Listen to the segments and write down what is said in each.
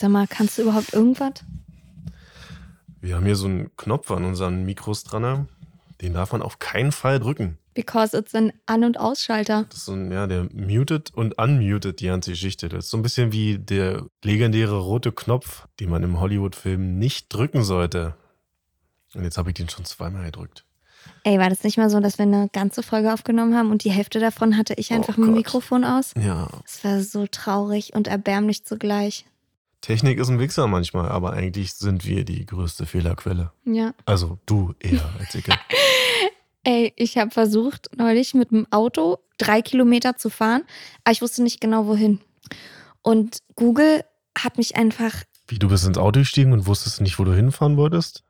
Sag mal, kannst du überhaupt irgendwas? Wir haben hier so einen Knopf an unseren Mikros dran. Den darf man auf keinen Fall drücken. Because it's ein An- und Ausschalter. Das ist so ein, ja, der muted und unmuted die ganze Geschichte. Das ist so ein bisschen wie der legendäre rote Knopf, den man im Hollywood-Film nicht drücken sollte. Und jetzt habe ich den schon zweimal gedrückt. Ey, war das nicht mal so, dass wir eine ganze Folge aufgenommen haben und die Hälfte davon hatte ich einfach Oh mit dem. Mikrofon aus? Ja, Es war so traurig und erbärmlich zugleich. Technik ist ein Wichser manchmal, aber eigentlich sind wir die größte Fehlerquelle. Ja. Also du eher als ich. Ey, ich habe versucht, neulich mit dem Auto drei Kilometer zu fahren, aber ich wusste nicht genau wohin. Und Google hat mich einfach. Wie, du bist ins Auto gestiegen und wusstest nicht, wo du hinfahren wolltest?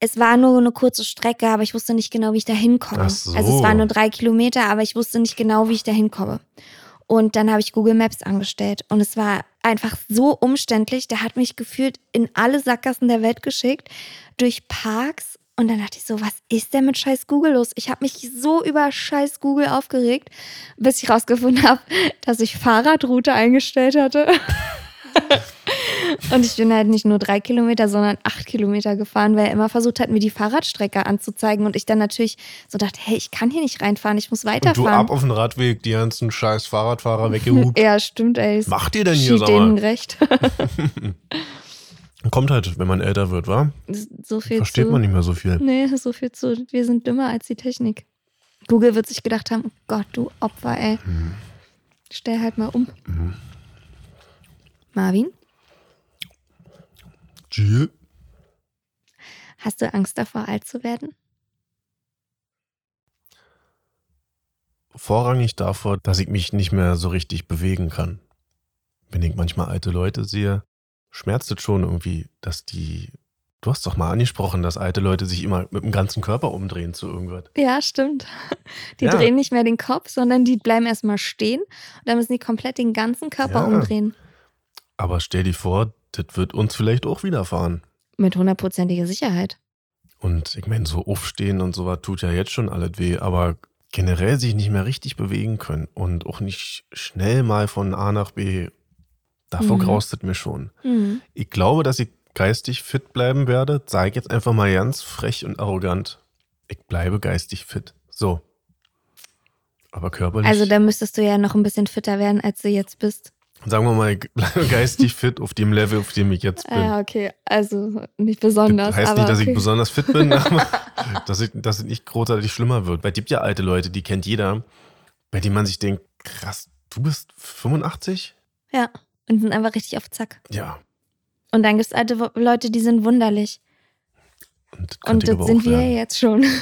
Es war nur eine kurze Strecke, aber ich wusste nicht genau, wie ich da hinkomme. So. Also es waren nur drei Kilometer, aber ich wusste nicht genau, wie ich da hinkomme. Und dann habe ich Google Maps angestellt und es war einfach so umständlich. Der hat mich gefühlt in alle Sackgassen der Welt geschickt, durch Parks. Und dann dachte ich so, was ist denn mit scheiß Google los? Ich habe mich so über scheiß Google aufgeregt, bis ich rausgefunden habe, dass ich Fahrradroute eingestellt hatte. Und ich bin halt nicht nur drei Kilometer, sondern acht Kilometer gefahren, weil er immer versucht hat, mir die Fahrradstrecke anzuzeigen. Und ich dann natürlich so dachte, hey, ich kann hier nicht reinfahren, ich muss Und du weiterfahren. ab auf den Radweg die ganzen scheiß Fahrradfahrer weggehupt. ja, stimmt, ey. Macht ihr denn hier, sag denen recht. Kommt halt, wenn man älter wird, wa? so viel Versteht zu. man nicht mehr so viel. Nee, so viel zu. Wir sind dümmer als die Technik. Google wird sich gedacht haben, oh Gott, du Opfer, ey. Hm. Stell halt mal um. Marvin, Jill? hast du Angst davor, alt zu werden? Vorrangig davor, dass ich mich nicht mehr so richtig bewegen kann. Wenn ich manchmal alte Leute sehe, schmerzt es schon irgendwie, dass die. Du hast doch mal angesprochen, dass alte Leute sich immer mit dem ganzen Körper umdrehen zu irgendwas. Ja, stimmt. Die Ja. drehen nicht mehr den Kopf, sondern die bleiben erstmal stehen und dann müssen die komplett den ganzen Körper Ja. umdrehen. Aber stell dir vor, das wird uns vielleicht auch widerfahren. Mit hundertprozentiger Sicherheit. Und ich meine, so aufstehen und sowas tut ja jetzt schon alles weh, aber generell sich nicht mehr richtig bewegen können und auch nicht schnell mal von A nach B, davor Mhm. graust es mir schon. Mhm. Ich glaube, dass ich geistig fit bleiben werde. Sage ich jetzt einfach mal ganz frech und arrogant. Ich bleibe geistig fit. So. Aber körperlich. Also da müsstest du ja noch ein bisschen fitter werden, als du jetzt bist. Sagen wir mal, geistig fit auf dem Level, auf dem ich jetzt bin. Ja, okay. Also nicht besonders. Das heißt aber nicht, dass okay. ich besonders fit bin, aber dass, ich, dass es nicht großartig schlimmer wird. Weil es gibt ja alte Leute, die kennt jeder, bei denen man sich denkt, krass, du bist 85? Ja. Und sind einfach richtig auf Zack. Ja. Und dann gibt es alte Leute, die sind wunderlich. Und, das Und das sind wir werden. jetzt schon.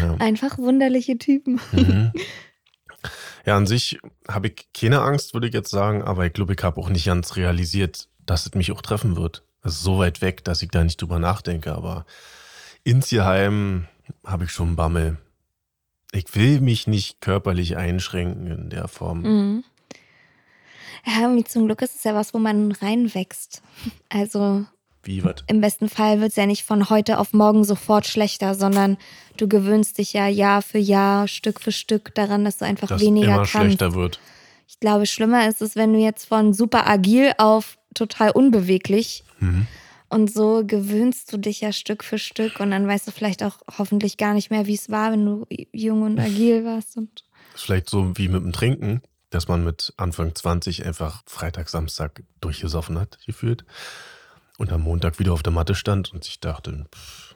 Ja. Einfach wunderliche Typen. Mhm. Ja, an sich habe ich keine Angst, würde ich jetzt sagen, aber ich glaube, ich habe auch nicht ganz realisiert, dass es mich auch treffen wird. Also so weit weg, dass ich da nicht drüber nachdenke, aber insgeheim habe ich schon Bammel. Ich will mich nicht körperlich einschränken in der Form. Mhm. Ja, zum Glück ist es ja was, wo man reinwächst. Also Wie was? im besten Fall wird es ja nicht von heute auf morgen sofort schlechter, sondern du gewöhnst dich ja Jahr für Jahr, Stück für Stück daran, dass du einfach Dass weniger immer kannst. schlechter wird. Ich glaube, schlimmer ist es, wenn du jetzt von super agil auf total unbeweglich Mhm. und so gewöhnst du dich ja Stück für Stück und dann weißt du vielleicht auch hoffentlich gar nicht mehr, wie es war, wenn du jung und agil warst. Und Ist vielleicht so wie mit dem Trinken, dass man mit Anfang 20 einfach Freitag, Samstag durchgesoffen hat, gefühlt. Und am Montag wieder auf der Matte stand und sich dachte, pff,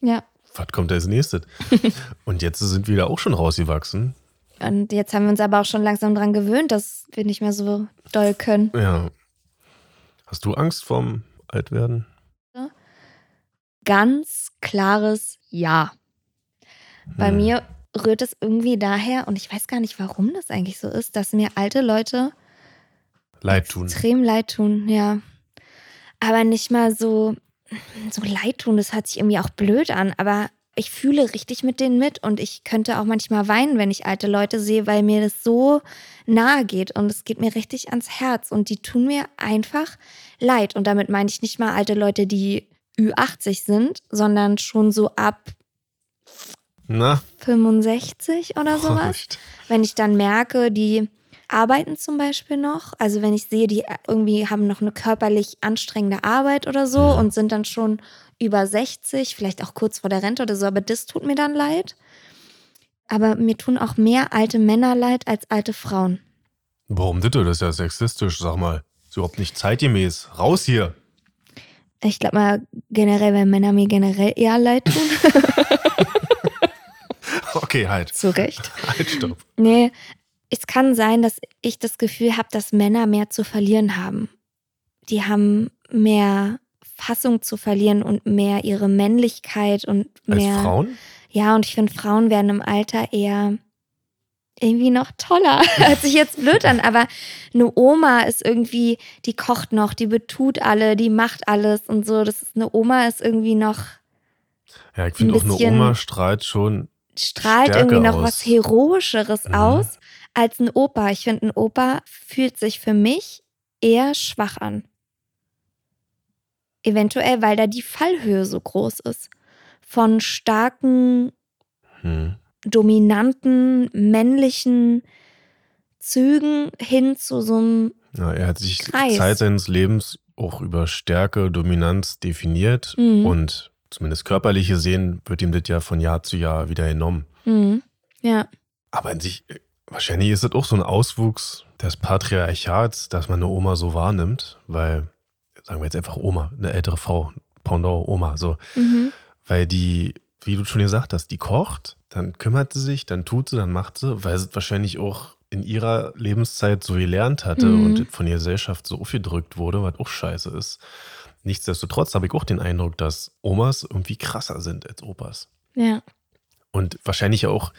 ja, was kommt als nächstes? und jetzt sind wir da auch schon rausgewachsen. und jetzt haben wir uns aber auch schon langsam dran gewöhnt, dass wir nicht mehr so doll können. Ja. Hast du Angst vorm Altwerden? ganz klares Ja. Bei Hm. mir rührt es irgendwie daher, und ich weiß gar nicht, warum das eigentlich so ist, dass mir alte Leute Leid tun. extrem leid tun, ja. Aber nicht mal so, so leid tun, das hört sich irgendwie auch blöd an, aber ich fühle richtig mit denen mit und ich könnte auch manchmal weinen, wenn ich alte Leute sehe, weil mir das so nahe geht und es geht mir richtig ans Herz und die tun mir einfach leid. Und damit meine ich nicht mal alte Leute, die Ü80 sind, sondern schon so ab Na, 65 oder sowas Prost. wenn ich dann merke, die arbeiten zum Beispiel noch, also wenn ich sehe, die irgendwie haben noch eine körperlich anstrengende Arbeit oder so Mhm. und sind dann schon über 60, vielleicht auch kurz vor der Rente oder so, aber das tut mir dann leid. Aber mir tun auch mehr alte Männer leid als alte Frauen. Warum bitte? Das ist ja sexistisch, sag mal. Ist überhaupt nicht zeitgemäß. Raus hier. Ich glaube mal generell, weil Männer mir generell eher leid tun. Okay, halt. Zu Recht. Halt, stopp. Nee, es kann sein, dass ich das Gefühl habe, dass Männer mehr zu verlieren haben. Die haben mehr Fassung zu verlieren und mehr ihre Männlichkeit und Als mehr. Frauen? Ja, und ich finde, Frauen werden im Alter eher irgendwie noch toller. Hört sich jetzt blöd an, aber eine Oma ist irgendwie, die kocht noch, die betut alle, die macht alles und so. Das ist eine Oma ist irgendwie noch, Ja, ich finde auch eine Oma strahlt schon. strahlt irgendwie noch aus. was Heroischeres Mhm. aus als ein Opa. Ich finde, ein Opa fühlt sich für mich eher schwach an. Eventuell, weil da die Fallhöhe so groß ist. Von starken, Hm. dominanten, männlichen Zügen hin zu so einem, Ja, er hat sich Kreis. Zeit seines Lebens auch über Stärke, Dominanz definiert Mhm. und zumindest körperlich gesehen wird ihm das ja von Jahr zu Jahr wieder genommen. hm, ja, Aber an sich, äh, wahrscheinlich ist das auch so ein Auswuchs des Patriarchats, dass man eine Oma so wahrnimmt, weil, sagen wir jetzt einfach Oma, eine ältere Frau, Pendant Oma, so, mhm. weil die, wie du schon gesagt hast, die kocht, dann kümmert sie sich, dann tut sie, dann macht sie, weil sie es wahrscheinlich auch in ihrer Lebenszeit so gelernt hatte Mhm. und von der Gesellschaft so aufgedrückt wurde, was auch scheiße ist. Nichtsdestotrotz habe ich auch den Eindruck, dass Omas irgendwie krasser sind als Opas. ja. Und wahrscheinlich auch,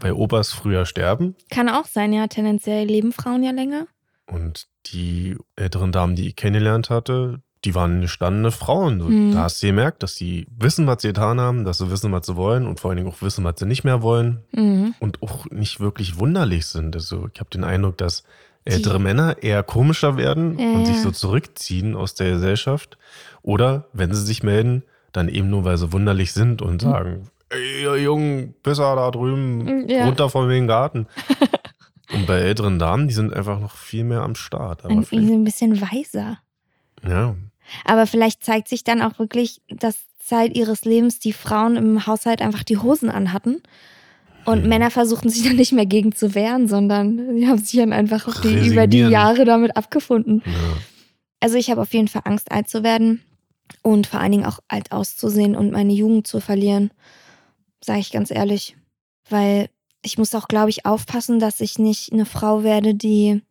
weil Opas früher sterben Kann auch sein, ja. Tendenziell leben Frauen ja länger. und die älteren Damen, die ich kennengelernt hatte, die waren gestandene Frauen. So, Mhm. Da hast du gemerkt, dass sie wissen, was sie getan haben, dass sie wissen, was sie wollen und vor allen Dingen auch wissen, was sie nicht mehr wollen Mhm. und auch nicht wirklich wunderlich sind. Also ich habe den Eindruck, dass ältere Die- Männer eher komischer werden Ja, und sich so zurückziehen aus der Gesellschaft. Oder wenn sie sich melden, dann eben nur, weil sie wunderlich sind und Mhm. sagen, ey, ihr Jungen, Pisser da drüben, Ja. runter von den Garten. und bei älteren Damen, die sind einfach noch viel mehr am Start. Aber Und vielleicht, irgendwie ein bisschen weiser. ja, Aber vielleicht zeigt sich dann auch wirklich, dass Zeit ihres Lebens die Frauen im Haushalt einfach die Hosen anhatten. Und Hm. Männer versuchten sich dann nicht mehr gegen zu wehren, sondern die haben sich dann einfach die, über die Jahre damit abgefunden. ja. Also ich habe auf jeden Fall Angst, alt zu werden und vor allen Dingen auch alt auszusehen und meine Jugend zu verlieren, sage ich ganz ehrlich. Weil ich muss auch, glaube ich, aufpassen, dass ich nicht eine Frau werde, die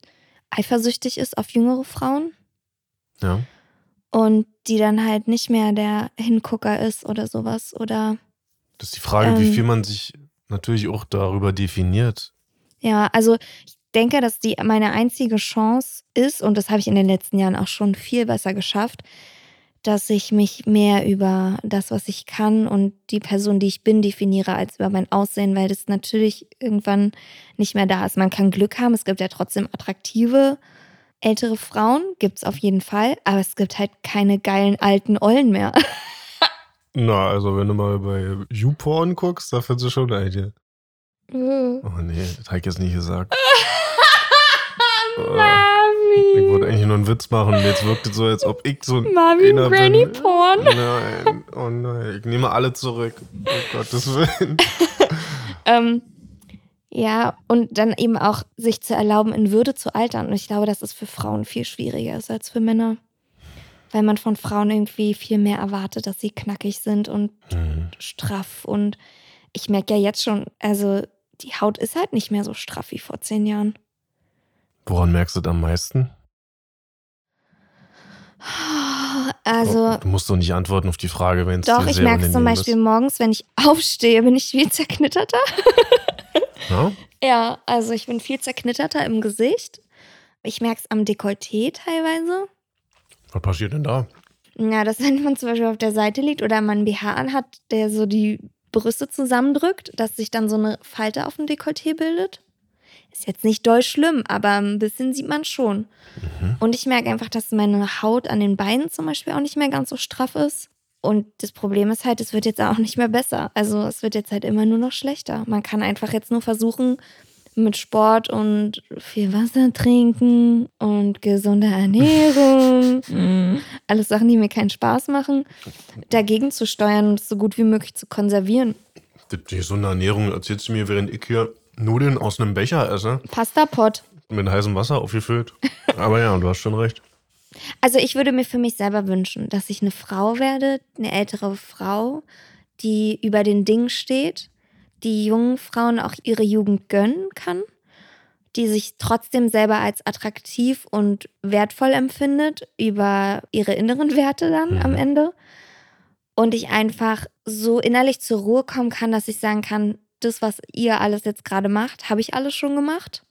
eifersüchtig ist auf jüngere Frauen ja. und die dann halt nicht mehr der Hingucker ist oder sowas. Oder Das ist die Frage, wie Ähm. viel man sich natürlich auch darüber definiert. ja, also ich denke, dass die meine einzige Chance ist, und das habe ich in den letzten Jahren auch schon viel besser geschafft, dass ich mich mehr über das, was ich kann und die Person, die ich bin, definiere, als über mein Aussehen, weil das natürlich irgendwann nicht mehr da ist. Man kann Glück haben, es gibt ja trotzdem attraktive ältere Frauen, gibt es auf jeden Fall, aber es gibt halt keine geilen alten Ollen mehr. Na, also wenn du mal bei YouPorn guckst, da findest du schon eine. Oh nee, das habe ich jetzt nicht gesagt. Ich Mami. wollte eigentlich nur einen Witz machen. Jetzt wirkt es so, als ob ich so ein Mami Granny bin. Porn. Nein, oh nein, ich nehme alle zurück. Oh Gottes Willen. Ähm, ja, und dann eben auch sich zu erlauben, in Würde zu altern. Und ich glaube, dass es für Frauen viel schwieriger ist als für Männer. Weil man von Frauen irgendwie viel mehr erwartet, dass sie knackig sind und Hm. straff. Und ich merke ja jetzt schon, also die Haut ist halt nicht mehr so straff wie vor zehn Jahren. Woran merkst du das am meisten? Oh, also, Du musst doch nicht antworten auf die Frage, wenn es doch, ich merke es zum Beispiel morgens, wenn ich aufstehe, bin ich viel zerknitterter. Ist. Ja? Ja, also ich bin viel zerknitterter im Gesicht. Ich merke es am Dekolleté teilweise. Was passiert denn da? Ja, dass wenn man zum Beispiel auf der Seite liegt oder man einen BH anhat, der so die Brüste zusammendrückt, dass sich dann so eine Falte auf dem Dekolleté bildet. Ist jetzt nicht doll schlimm, aber ein bisschen sieht man schon. Und ich merke einfach, dass meine Haut an den Beinen zum Beispiel auch nicht mehr ganz so straff ist. Und das Problem ist halt, es wird jetzt auch nicht mehr besser. Also es wird jetzt halt immer nur noch schlechter. Man kann einfach jetzt nur versuchen, mit Sport und viel Wasser trinken und gesunder Ernährung, alles Sachen, die mir keinen Spaß machen, dagegen zu steuern und es so gut wie möglich zu konservieren. Die gesunde Ernährung erzählst du mir, während ich hier Nudeln aus einem Becher esse, Pasta-Pot. mit heißem Wasser aufgefüllt. Aber ja, du hast schon recht. Also ich würde mir für mich selber wünschen, dass ich eine Frau werde, eine ältere Frau, die über den Dingen steht, die jungen Frauen auch ihre Jugend gönnen kann, die sich trotzdem selber als attraktiv und wertvoll empfindet über ihre inneren Werte dann am Mhm. Ende. Und ich einfach so innerlich zur Ruhe kommen kann, dass ich sagen kann, das, was ihr alles jetzt gerade macht, habe ich alles schon gemacht.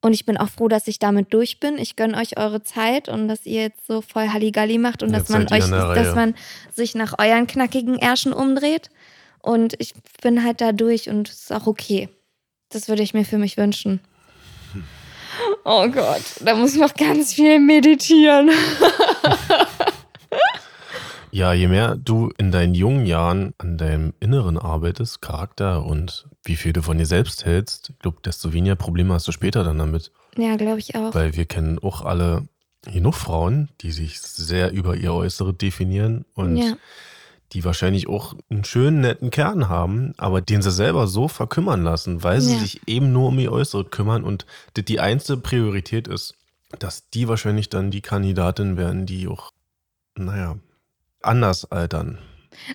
Und ich bin auch froh, dass ich damit durch bin. Ich gönne euch eure Zeit und dass ihr jetzt so voll Halligalli macht und Jetzt dass man euch, dass man sich nach euren knackigen Ärschen umdreht. Und ich bin halt da durch und es ist auch okay. Das würde ich mir für mich wünschen. Oh Gott, da muss man noch ganz viel meditieren. Ja, je mehr du in deinen jungen Jahren an deinem Inneren arbeitest, Charakter und wie viel du von dir selbst hältst, ich glaube, desto weniger Probleme hast du später dann damit. Ja, glaube ich auch. Weil wir kennen auch alle genug Frauen, die sich sehr über ihr Äußere definieren und Ja. die wahrscheinlich auch einen schönen, netten Kern haben, aber den sie selber so verkümmern lassen, weil sie Ja. sich eben nur um ihr Äußere kümmern und das die einzige Priorität ist, dass die wahrscheinlich dann die Kandidatin werden, die auch, naja, anders altern.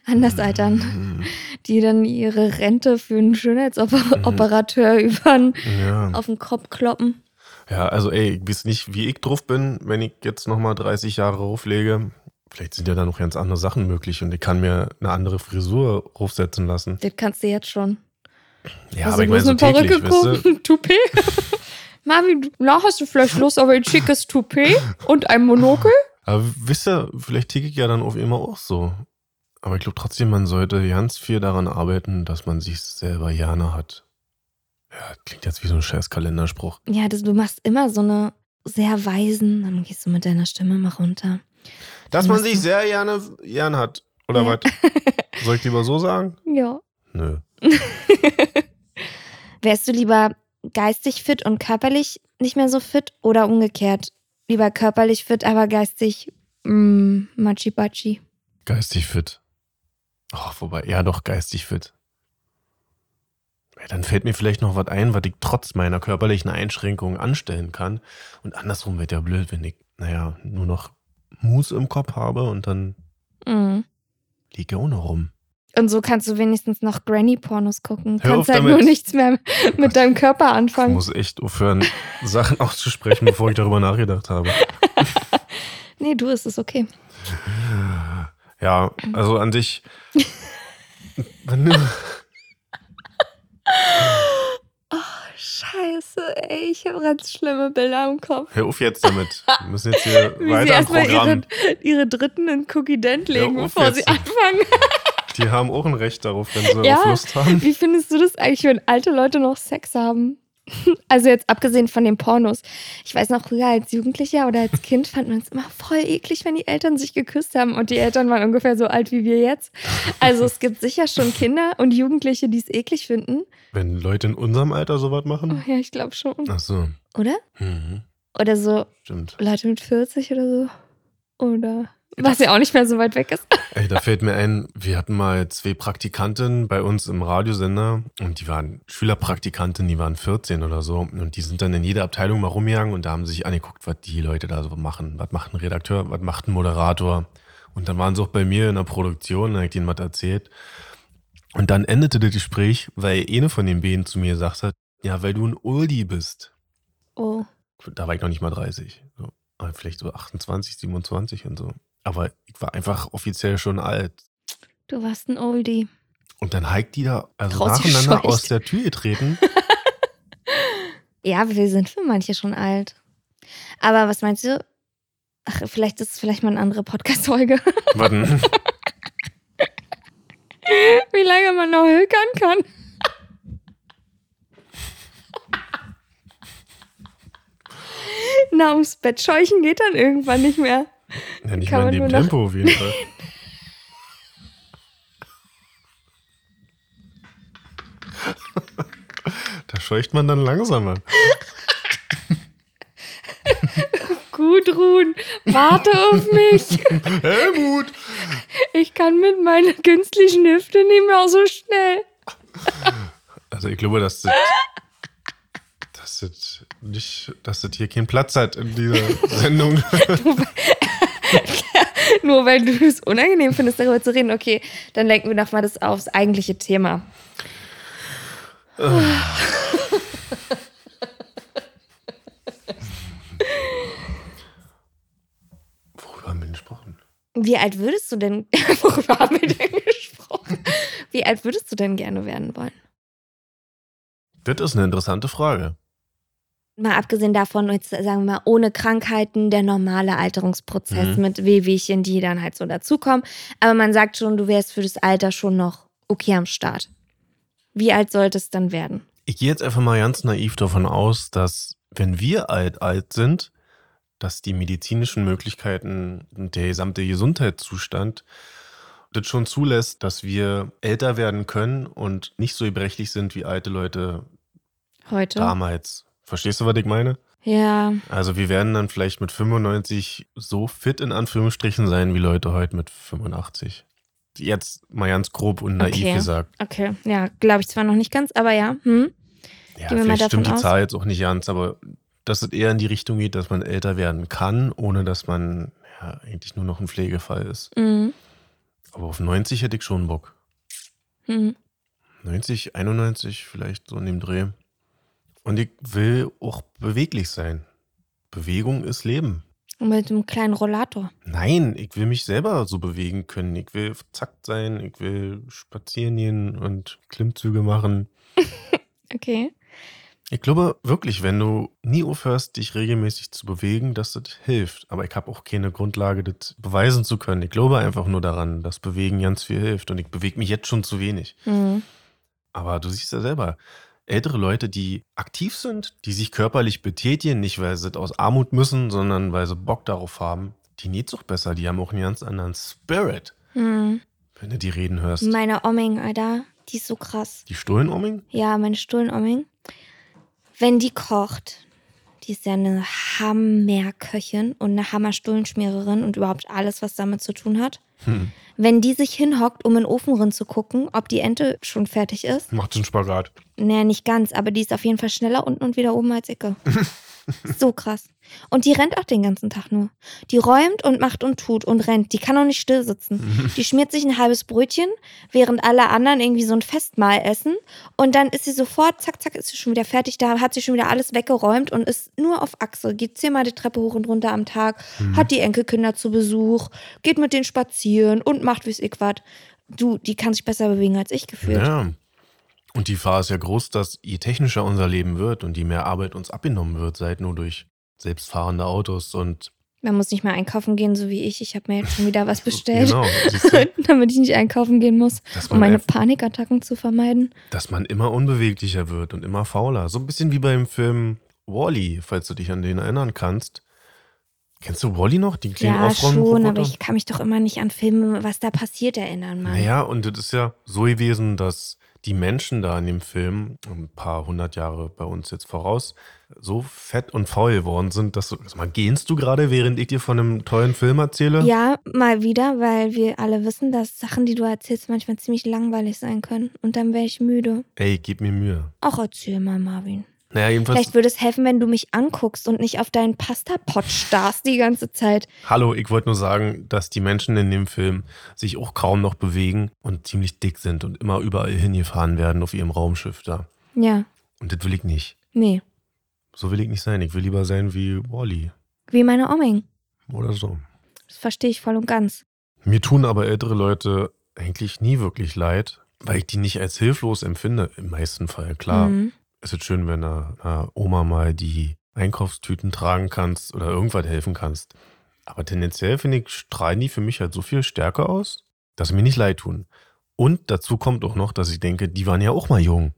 Anders altern. Mhm. Die dann ihre Rente für einen Schönheitsoperateur übern Ja. auf den Kopf kloppen. ja, also ey, ich weiß nicht, wie ich drauf bin, wenn ich jetzt nochmal 30 Jahre auflege. Vielleicht sind ja da noch ganz andere Sachen möglich und ich kann mir eine andere Frisur aufsetzen lassen. Das kannst du jetzt schon. Ja, Hast aber ich meine so Perücke weißt du? gucken? Ein Toupet? Mami, du- na, hast du vielleicht Lust auf ein schickes Toupet und ein Monokel? Aber wisst ihr, vielleicht ticke ich ja dann auf immer auch so. Aber ich glaube trotzdem, man sollte ganz viel daran arbeiten, dass man sich selber gerne hat. Ja, klingt jetzt wie so ein scheiß Kalenderspruch. Ja, das, du machst immer so eine sehr weisen, dann gehst du mit deiner Stimme mal runter. Dass man Machst sich sehr gerne gern hat. Oder Ja. was? Soll ich lieber so sagen? Ja. Nö. Wärst du lieber geistig fit und körperlich nicht mehr so fit oder umgekehrt? Lieber körperlich fit, aber geistig mm, machi-bachi. Geistig fit. Oh, wobei, ja doch, geistig fit. Ja, dann fällt mir vielleicht noch was ein, was ich trotz meiner körperlichen Einschränkungen anstellen kann. Und andersrum wird ja blöd, wenn ich, naja, nur noch Mus im Kopf habe und dann Mm. liege noch rum. Und so kannst du wenigstens noch Granny-Pornos gucken. Hör kannst halt damit. nur nichts mehr mit deinem Körper Ich anfangen. muss echt aufhören, Sachen auszusprechen, bevor ich darüber nachgedacht habe. Nee, du ist es okay. Ja, also an dich. Du- Scheiße, ey, ich habe ganz schlimme Bilder im Kopf. Hör auf jetzt damit. Wir müssen jetzt hier Wie sie weiter im erstmal ihre, Programm. ihre Dritten in Cookie Dent legen, bevor jetzt. sie anfangen. Die haben auch ein Recht darauf, wenn sie Ja. Lust haben. Wie findest du das eigentlich, wenn alte Leute noch Sex haben? Also jetzt abgesehen von den Pornos. Ich weiß noch, früher als Jugendlicher oder als Kind fand man es immer voll eklig, wenn die Eltern sich geküsst haben und die Eltern waren ungefähr so alt wie wir jetzt. Also es gibt sicher schon Kinder und Jugendliche, die es eklig finden. Wenn Leute in unserem Alter sowas Oh, machen? ja, ich glaube schon. Ach so. Oder? Mhm. Oder so Stimmt. Leute mit 40 oder so. Oder was ja auch nicht mehr so weit weg ist. Ey, da fällt mir ein, wir hatten mal zwei Praktikantinnen bei uns im Radiosender und die waren Schülerpraktikantinnen, die waren 14 oder so und die sind dann in jeder Abteilung mal rumgegangen und da haben sie sich angeguckt, was die Leute da so machen. Was macht ein Redakteur, was macht ein Moderator? Und dann waren sie auch bei mir in der Produktion, da habe ich denen was erzählt. Und dann endete das Gespräch, weil eine von den beiden zu mir gesagt hat, ja, weil du ein Oldie bist. Oh. Da war ich noch nicht mal 30. So. Aber vielleicht so 28, 27 und so. Aber ich war einfach offiziell schon alt. Du warst ein Oldie. Und dann hiked die da also Rausgescheucht. nacheinander aus der Tür getreten. Ja, wir sind für manche schon alt. Aber was meinst du? Ach, vielleicht ist es vielleicht mal eine andere Podcast-Folge. Warten. Wie lange man noch hökern kann. Na, ums Bett scheuchen geht dann irgendwann nicht mehr. Ja, nicht man in dem nur noch- Tempo auf jeden Fall. da scheucht man dann langsamer. Gudrun, warte auf mich. Helmut! Ich kann mit meiner künstlichen Hüfte nicht mehr so schnell. Also ich glaube, dass das, dass das nicht, dass das hier keinen Platz hat in dieser Sendung. Nur weil du es unangenehm findest, darüber zu reden. Okay, dann lenken wir doch mal das aufs eigentliche Thema. Worüber haben wir denn gesprochen? Wie alt würdest du denn, worüber haben wir denn gesprochen? Wie alt würdest du denn gerne werden wollen? Das ist eine interessante Frage. Mal abgesehen davon, jetzt sagen wir mal, ohne Krankheiten, der normale Alterungsprozess Mhm. mit Wehwehchen, die dann halt so dazukommen. Aber man sagt schon, du wärst für das Alter schon noch okay am Start. Wie alt sollte es dann werden? Ich gehe jetzt einfach mal ganz naiv davon aus, dass wenn wir alt alt sind, dass die medizinischen Möglichkeiten und der gesamte Gesundheitszustand das schon zulässt, dass wir älter werden können und nicht so gebrechlich sind wie alte Leute Heute? damals. Verstehst du, was ich meine? Ja, Also wir werden dann vielleicht mit 95 so fit in Anführungsstrichen sein wie Leute heute mit 85. Jetzt mal ganz grob und naiv Okay. gesagt. okay. Ja, glaube ich zwar noch nicht ganz, aber ja. Hm? Ja, Gehen vielleicht stimmt die aus. Zahl jetzt auch nicht ganz, aber dass es eher in die Richtung geht, dass man älter werden kann, ohne dass man ja, eigentlich nur noch ein Pflegefall ist. Mhm. Aber auf 90 hätte ich schon Bock. Mhm. 90, 91 vielleicht so in dem Dreh. Und ich will auch beweglich sein. Bewegung ist Leben. Und mit einem kleinen Rollator. Nein, ich will mich selber so bewegen können. Ich will zackt sein, ich will spazieren gehen und Klimmzüge machen. Okay. Ich glaube wirklich, wenn du nie aufhörst, dich regelmäßig zu bewegen, dass das hilft. Aber ich habe auch keine Grundlage, das beweisen zu können. Ich glaube einfach nur daran, dass Bewegen ganz viel hilft. Und ich bewege mich jetzt schon zu wenig. Mhm. Aber du siehst ja selber, ältere Leute, die aktiv sind, die sich körperlich betätigen, nicht weil sie aus Armut müssen, sondern weil sie Bock darauf haben, die geht's auch besser. Die haben auch einen ganz anderen Spirit, Mhm. wenn du die reden hörst. Meine Omming, Alter, die ist so krass. Die Stollenomming? Ja, meine Stuhlenomming. Wenn die kocht, die ist ja eine Hammerköchin und eine Hammerstullenschmiererin und überhaupt alles, was damit zu tun hat. Hm. Wenn die sich hinhockt, um in den Ofen rein zu gucken, ob die Ente schon fertig ist, Macht den Spagat. naja, nicht ganz, aber die ist auf jeden Fall schneller unten und wieder oben als Icke. so krass. Und die rennt auch den ganzen Tag nur. Die räumt und macht und tut und rennt. Die kann auch nicht still sitzen. Die schmiert sich ein halbes Brötchen, während alle anderen irgendwie so ein Festmahl essen. Und dann ist sie sofort, zack, zack, ist sie schon wieder fertig. Da hat sie schon wieder alles weggeräumt und ist nur auf Achse. Geht zehnmal die Treppe hoch und runter am Tag, hat die Enkelkinder zu Besuch, geht mit denen spazieren und macht wie's ich wat. Du, die kann sich besser bewegen als ich gefühlt. Ja. Und die Gefahr ist ja groß, dass je technischer unser Leben wird und je mehr Arbeit uns abgenommen wird, sei es nur durch selbstfahrende Autos und Man muss nicht mehr einkaufen gehen, so wie ich. Ich habe mir jetzt schon wieder was bestellt, genau, damit ich nicht einkaufen gehen muss, um meine Panikattacken zu vermeiden. dass man immer unbeweglicher wird und immer fauler. So ein bisschen wie beim Film Wally, falls du dich an den erinnern kannst. Kennst du Wally noch? Die kleinen Ja, schon, aber ich kann mich doch immer nicht an Filme, was da passiert, erinnern, Mann. Naja, und das ist ja so gewesen, dass die Menschen da in dem Film, ein paar hundert Jahre bei uns jetzt voraus, so fett und faul geworden sind, dass du, sag mal, gähnst du gerade, während ich dir von einem tollen Film erzähle? Ja, mal wieder, weil wir alle wissen, dass Sachen, die du erzählst, manchmal ziemlich langweilig sein können. Und dann wäre ich müde. Ey, gib mir Mühe. Auch erzähl mal, Marvin. Naja, jedenfalls, Vielleicht würde es helfen, wenn du mich anguckst und nicht auf deinen Pastapot starrst die ganze Zeit. hallo, ich wollte nur sagen, dass die Menschen in dem Film sich auch kaum noch bewegen und ziemlich dick sind und immer überall hingefahren werden auf ihrem Raumschiff da. Ja, Und das will ich nicht. nee. So will ich nicht sein. Ich will lieber sein wie Wally Wie meine Omming. oder so. Das verstehe ich voll und ganz. Mir tun aber ältere Leute eigentlich nie wirklich leid, weil ich die nicht als hilflos empfinde. Im meisten Fall, klar. Mhm. Es ist schön, wenn einer, einer Oma mal die Einkaufstüten tragen kannst oder irgendwas helfen kannst. Aber tendenziell finde ich, strahlen die für mich halt so viel stärker aus, dass sie mir nicht leid tun. Und dazu kommt auch noch, dass ich denke, die waren ja auch mal jung.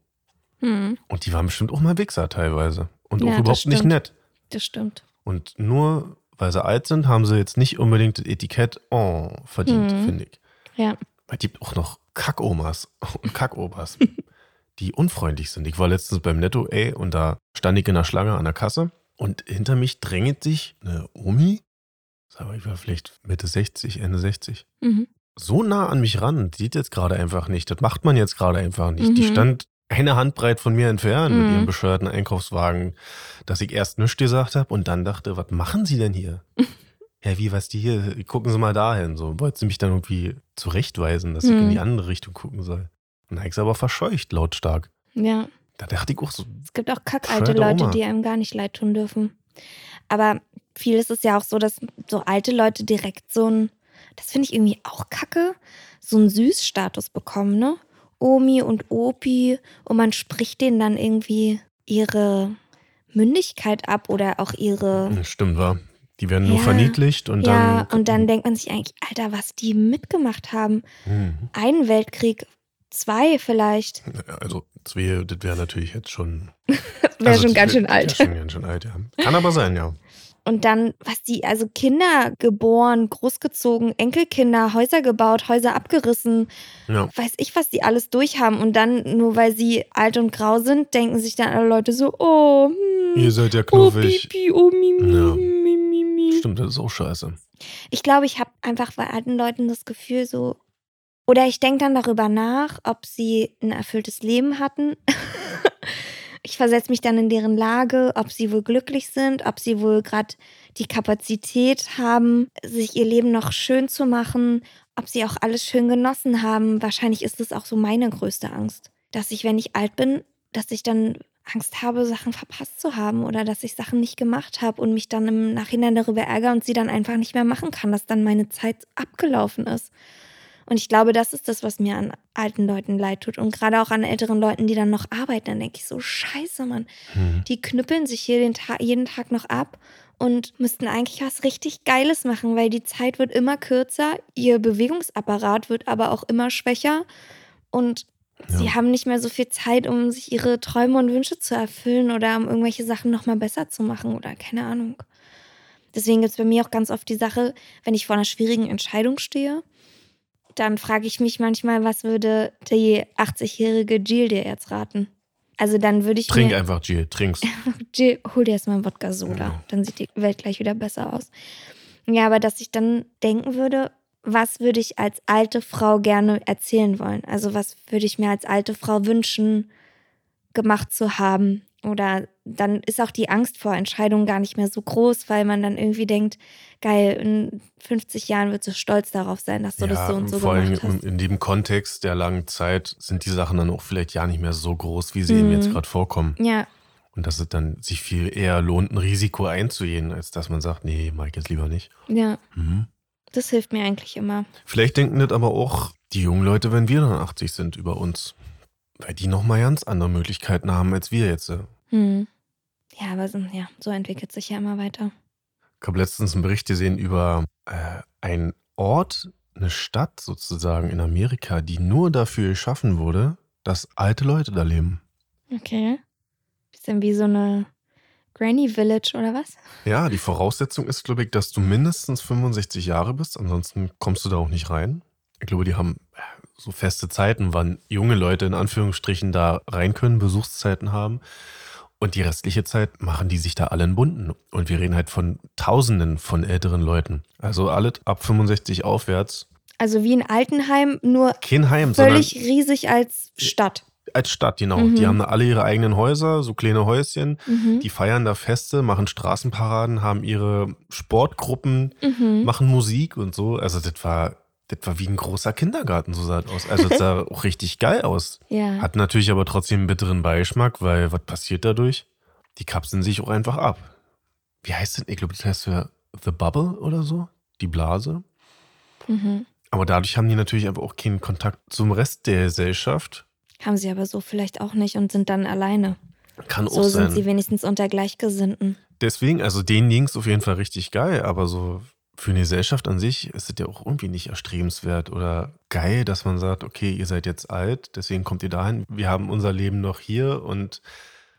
Mhm. Und die waren bestimmt auch mal Wichser teilweise. Und Ja, auch überhaupt nicht nett. Das stimmt. Und nur weil sie alt sind, haben sie jetzt nicht unbedingt das Etikett oh, verdient, Mhm. finde ich. Ja. Weil es gibt auch noch Kackomas und Kackopas, die unfreundlich sind. Ich war letztens beim Netto, ey, und da stand ich in der Schlange an der Kasse und hinter mich drängelt sich eine Omi, sag mal, ich war vielleicht Mitte 60, Ende 60, Mhm. so nah an mich ran, die sieht jetzt gerade einfach nicht. Das macht man jetzt gerade einfach nicht. Die Mhm. stand eine Handbreit von mir entfernt mit Mhm. ihrem bescheuerten Einkaufswagen, dass ich erst nichts gesagt habe und dann dachte, was machen Sie denn hier? ja, wie, was die hier? Gucken Sie mal dahin. So wollte sie mich dann irgendwie zurechtweisen, dass ich in Mhm. die andere Richtung gucken soll. Und dann habe ich sie aber verscheucht, lautstark. Ja. Da dachte ich auch so, Es gibt auch kackalte Leute, die einem gar nicht leid tun dürfen. Aber viel ist es ja auch so, dass so alte Leute direkt so ein, das finde ich irgendwie auch kacke, so einen Süßstatus bekommen, ne? Omi und Opi und man spricht denen dann irgendwie ihre Mündigkeit ab oder auch ihre. stimmt, war. Die werden nur Ja. verniedlicht und ja, dann. und dann denkt man sich eigentlich, Alter, was die mitgemacht haben. Hm. Einen Weltkrieg, zwei vielleicht. Also, das wäre das wär natürlich jetzt schon. Wäre also schon das ganz wär- schön alt. schon ganz schön alt, ja. Kann aber sein, ja. Und dann, was die, also Kinder geboren, großgezogen, Enkelkinder, Häuser gebaut, Häuser abgerissen, Ja. weiß ich, was die alles durchhaben. Und dann, nur weil sie alt und grau sind, denken sich dann alle Leute so, oh, hm, Ihr seid ja oh, knuffig. pipi, oh, mimi, Ja. mimi, mimi. Stimmt, das ist auch scheiße. Ich glaube, ich habe einfach bei alten Leuten das Gefühl so, oder ich denke dann darüber nach, ob sie ein erfülltes Leben hatten. ich versetze mich dann in deren Lage, ob sie wohl glücklich sind, ob sie wohl gerade die Kapazität haben, sich ihr Leben noch schön zu machen, ob sie auch alles schön genossen haben. Wahrscheinlich ist das auch so meine größte Angst, dass ich, wenn ich alt bin, dass ich dann Angst habe, Sachen verpasst zu haben oder dass ich Sachen nicht gemacht habe und mich dann im Nachhinein darüber ärgere und sie dann einfach nicht mehr machen kann, dass dann meine Zeit abgelaufen ist. Und ich glaube, das ist das, was mir an alten Leuten leid tut. Und gerade auch an älteren Leuten, die dann noch arbeiten, dann denke ich so, scheiße, Mann. Hm. Die knüppeln sich hier den Ta jeden Tag noch ab und müssten eigentlich was richtig Geiles machen, weil die Zeit wird immer kürzer, ihr Bewegungsapparat wird aber auch immer schwächer und sie Ja. haben nicht mehr so viel Zeit, um sich ihre Träume und Wünsche zu erfüllen oder um irgendwelche Sachen nochmal besser zu machen oder keine Ahnung. Deswegen gibt es bei mir auch ganz oft die Sache, wenn ich vor einer schwierigen Entscheidung stehe, dann frage ich mich manchmal, was würde die 80-jährige Jill dir jetzt raten? Also dann würde ich Trink einfach, Jill, trink's. Jill, hol dir erstmal einen Wodka Soda. Ja. Dann sieht die Welt gleich wieder besser aus. Ja, aber dass ich dann denken würde, was würde ich als alte Frau gerne erzählen wollen? Also was würde ich mir als alte Frau wünschen, gemacht zu haben? Oder dann ist auch die Angst vor Entscheidungen gar nicht mehr so groß, weil man dann irgendwie denkt, geil, in 50 Jahren wird sie stolz darauf sein, dass du das so und so vor allem gemacht hast. in, dem Kontext der langen Zeit sind die Sachen dann auch vielleicht ja nicht mehr so groß, wie sie eben Mhm. jetzt gerade vorkommen. Ja, Und dass es dann sich viel eher lohnt, ein Risiko einzugehen, als dass man sagt, nee, mach ich jetzt lieber nicht. ja, Mhm. das hilft mir eigentlich immer. Vielleicht denken das aber auch die jungen Leute, wenn wir dann 80 sind, über uns. Weil die nochmal ganz andere Möglichkeiten haben als wir jetzt. Hm. Ja, aber so, ja, so entwickelt sich ja immer weiter. Ich habe letztens einen Bericht gesehen über äh, einen Ort, eine Stadt sozusagen in Amerika, die nur dafür geschaffen wurde, dass alte Leute da leben. Okay. Bisschen wie so eine Granny Village oder was? Ja, die Voraussetzung ist, glaube ich, dass du mindestens 65 Jahre bist, ansonsten kommst du da auch nicht rein. Ich glaube, die haben äh, so feste Zeiten, wann junge Leute in Anführungsstrichen da rein können, Besuchszeiten haben. Und die restliche Zeit machen die sich da alle in Bunden. Und wir reden halt von Tausenden von älteren Leuten. Also alle ab 65 aufwärts. Also wie ein Altenheim, nur Kein Heim, völlig riesig als Stadt. als Stadt, genau. Mhm. Die haben da alle ihre eigenen Häuser, so kleine Häuschen. Mhm. Die feiern da Feste, machen Straßenparaden, haben ihre Sportgruppen, Mhm. machen Musik und so. Also das war, das war wie ein großer Kindergarten, so sah das aus. Also das sah auch richtig geil aus. Ja. Hat natürlich aber trotzdem einen bitteren Beigeschmack, weil was passiert dadurch? Die kapseln sich auch einfach ab. Wie heißt denn? Ich glaube, das heißt ja The Bubble oder so. die Blase. Mhm. Aber dadurch haben die natürlich aber auch keinen Kontakt zum Rest der Gesellschaft. Haben sie aber so vielleicht auch nicht und sind dann alleine. Kann auch So sein. sind sie wenigstens unter Gleichgesinnten. Deswegen, also denen ging es auf jeden Fall richtig geil, aber so für eine Gesellschaft an sich ist es ja auch irgendwie nicht erstrebenswert oder geil, dass man sagt, okay, ihr seid jetzt alt, deswegen kommt ihr dahin, wir haben unser Leben noch hier und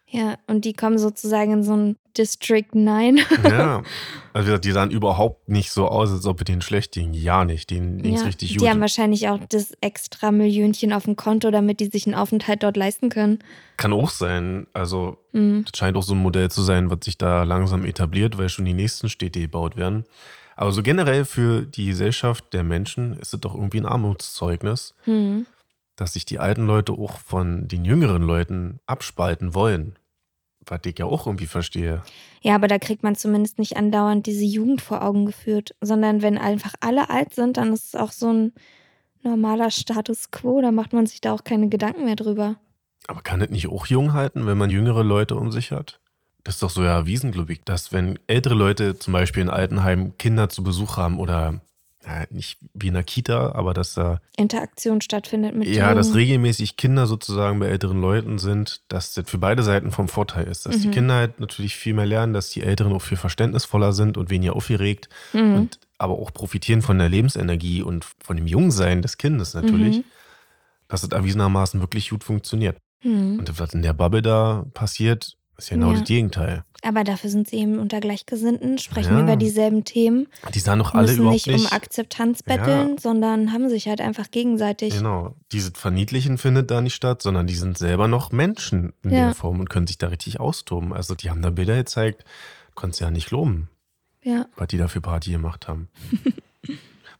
Ja, und die kommen sozusagen in so ein District 9. ja, also wie gesagt, die sahen überhaupt nicht so aus, als ob denen schlecht ging. Ja nicht, denen ging es Ja, richtig die gut. haben wahrscheinlich auch das extra Millionchen auf dem Konto, damit die sich einen Aufenthalt dort leisten können. Kann auch sein, also Mhm. Das scheint auch so ein Modell zu sein, was sich da langsam etabliert, weil schon die nächsten Städte gebaut werden. Aber so generell für die Gesellschaft der Menschen ist es doch irgendwie ein Armutszeugnis, Mhm. dass sich die alten Leute auch von den jüngeren Leuten abspalten wollen. Was ich ja auch irgendwie verstehe. Ja, aber da kriegt man zumindest nicht andauernd diese Jugend vor Augen geführt, sondern wenn einfach alle alt sind, dann ist es auch so ein normaler Status quo, da macht man sich da auch keine Gedanken mehr drüber. Aber kann es nicht auch jung halten, wenn man jüngere Leute um sich hat? Das ist doch so erwiesen, glaube ich, dass wenn ältere Leute zum Beispiel in Altenheimen Kinder zu Besuch haben oder ja, nicht wie in der Kita, aber dass da Interaktion stattfindet mit Ja, dass regelmäßig Kinder sozusagen bei älteren Leuten sind, dass das für beide Seiten vom Vorteil ist. Dass die Mhm. Kinder halt natürlich viel mehr lernen, dass die Älteren auch viel verständnisvoller sind und weniger aufgeregt Mhm. und aber auch profitieren von der Lebensenergie und von dem Jungsein des Kindes natürlich, Mhm. dass es erwiesenermaßen wirklich gut funktioniert. Mhm. Und was in der Bubble da passiert, ist ja genau Ja. das Gegenteil. Aber dafür sind sie eben unter Gleichgesinnten, sprechen Ja. über dieselben Themen, Die sahen doch alle überhaupt nicht, nicht. um Akzeptanz betteln, sondern haben sich halt einfach gegenseitig. Genau. Dieses Verniedlichen findet da nicht statt, sondern die sind selber noch Menschen in Ja. der Form und können sich da richtig austoben. Also die haben da Bilder gezeigt, konntest ja nicht loben, Ja. was die da für Party gemacht haben.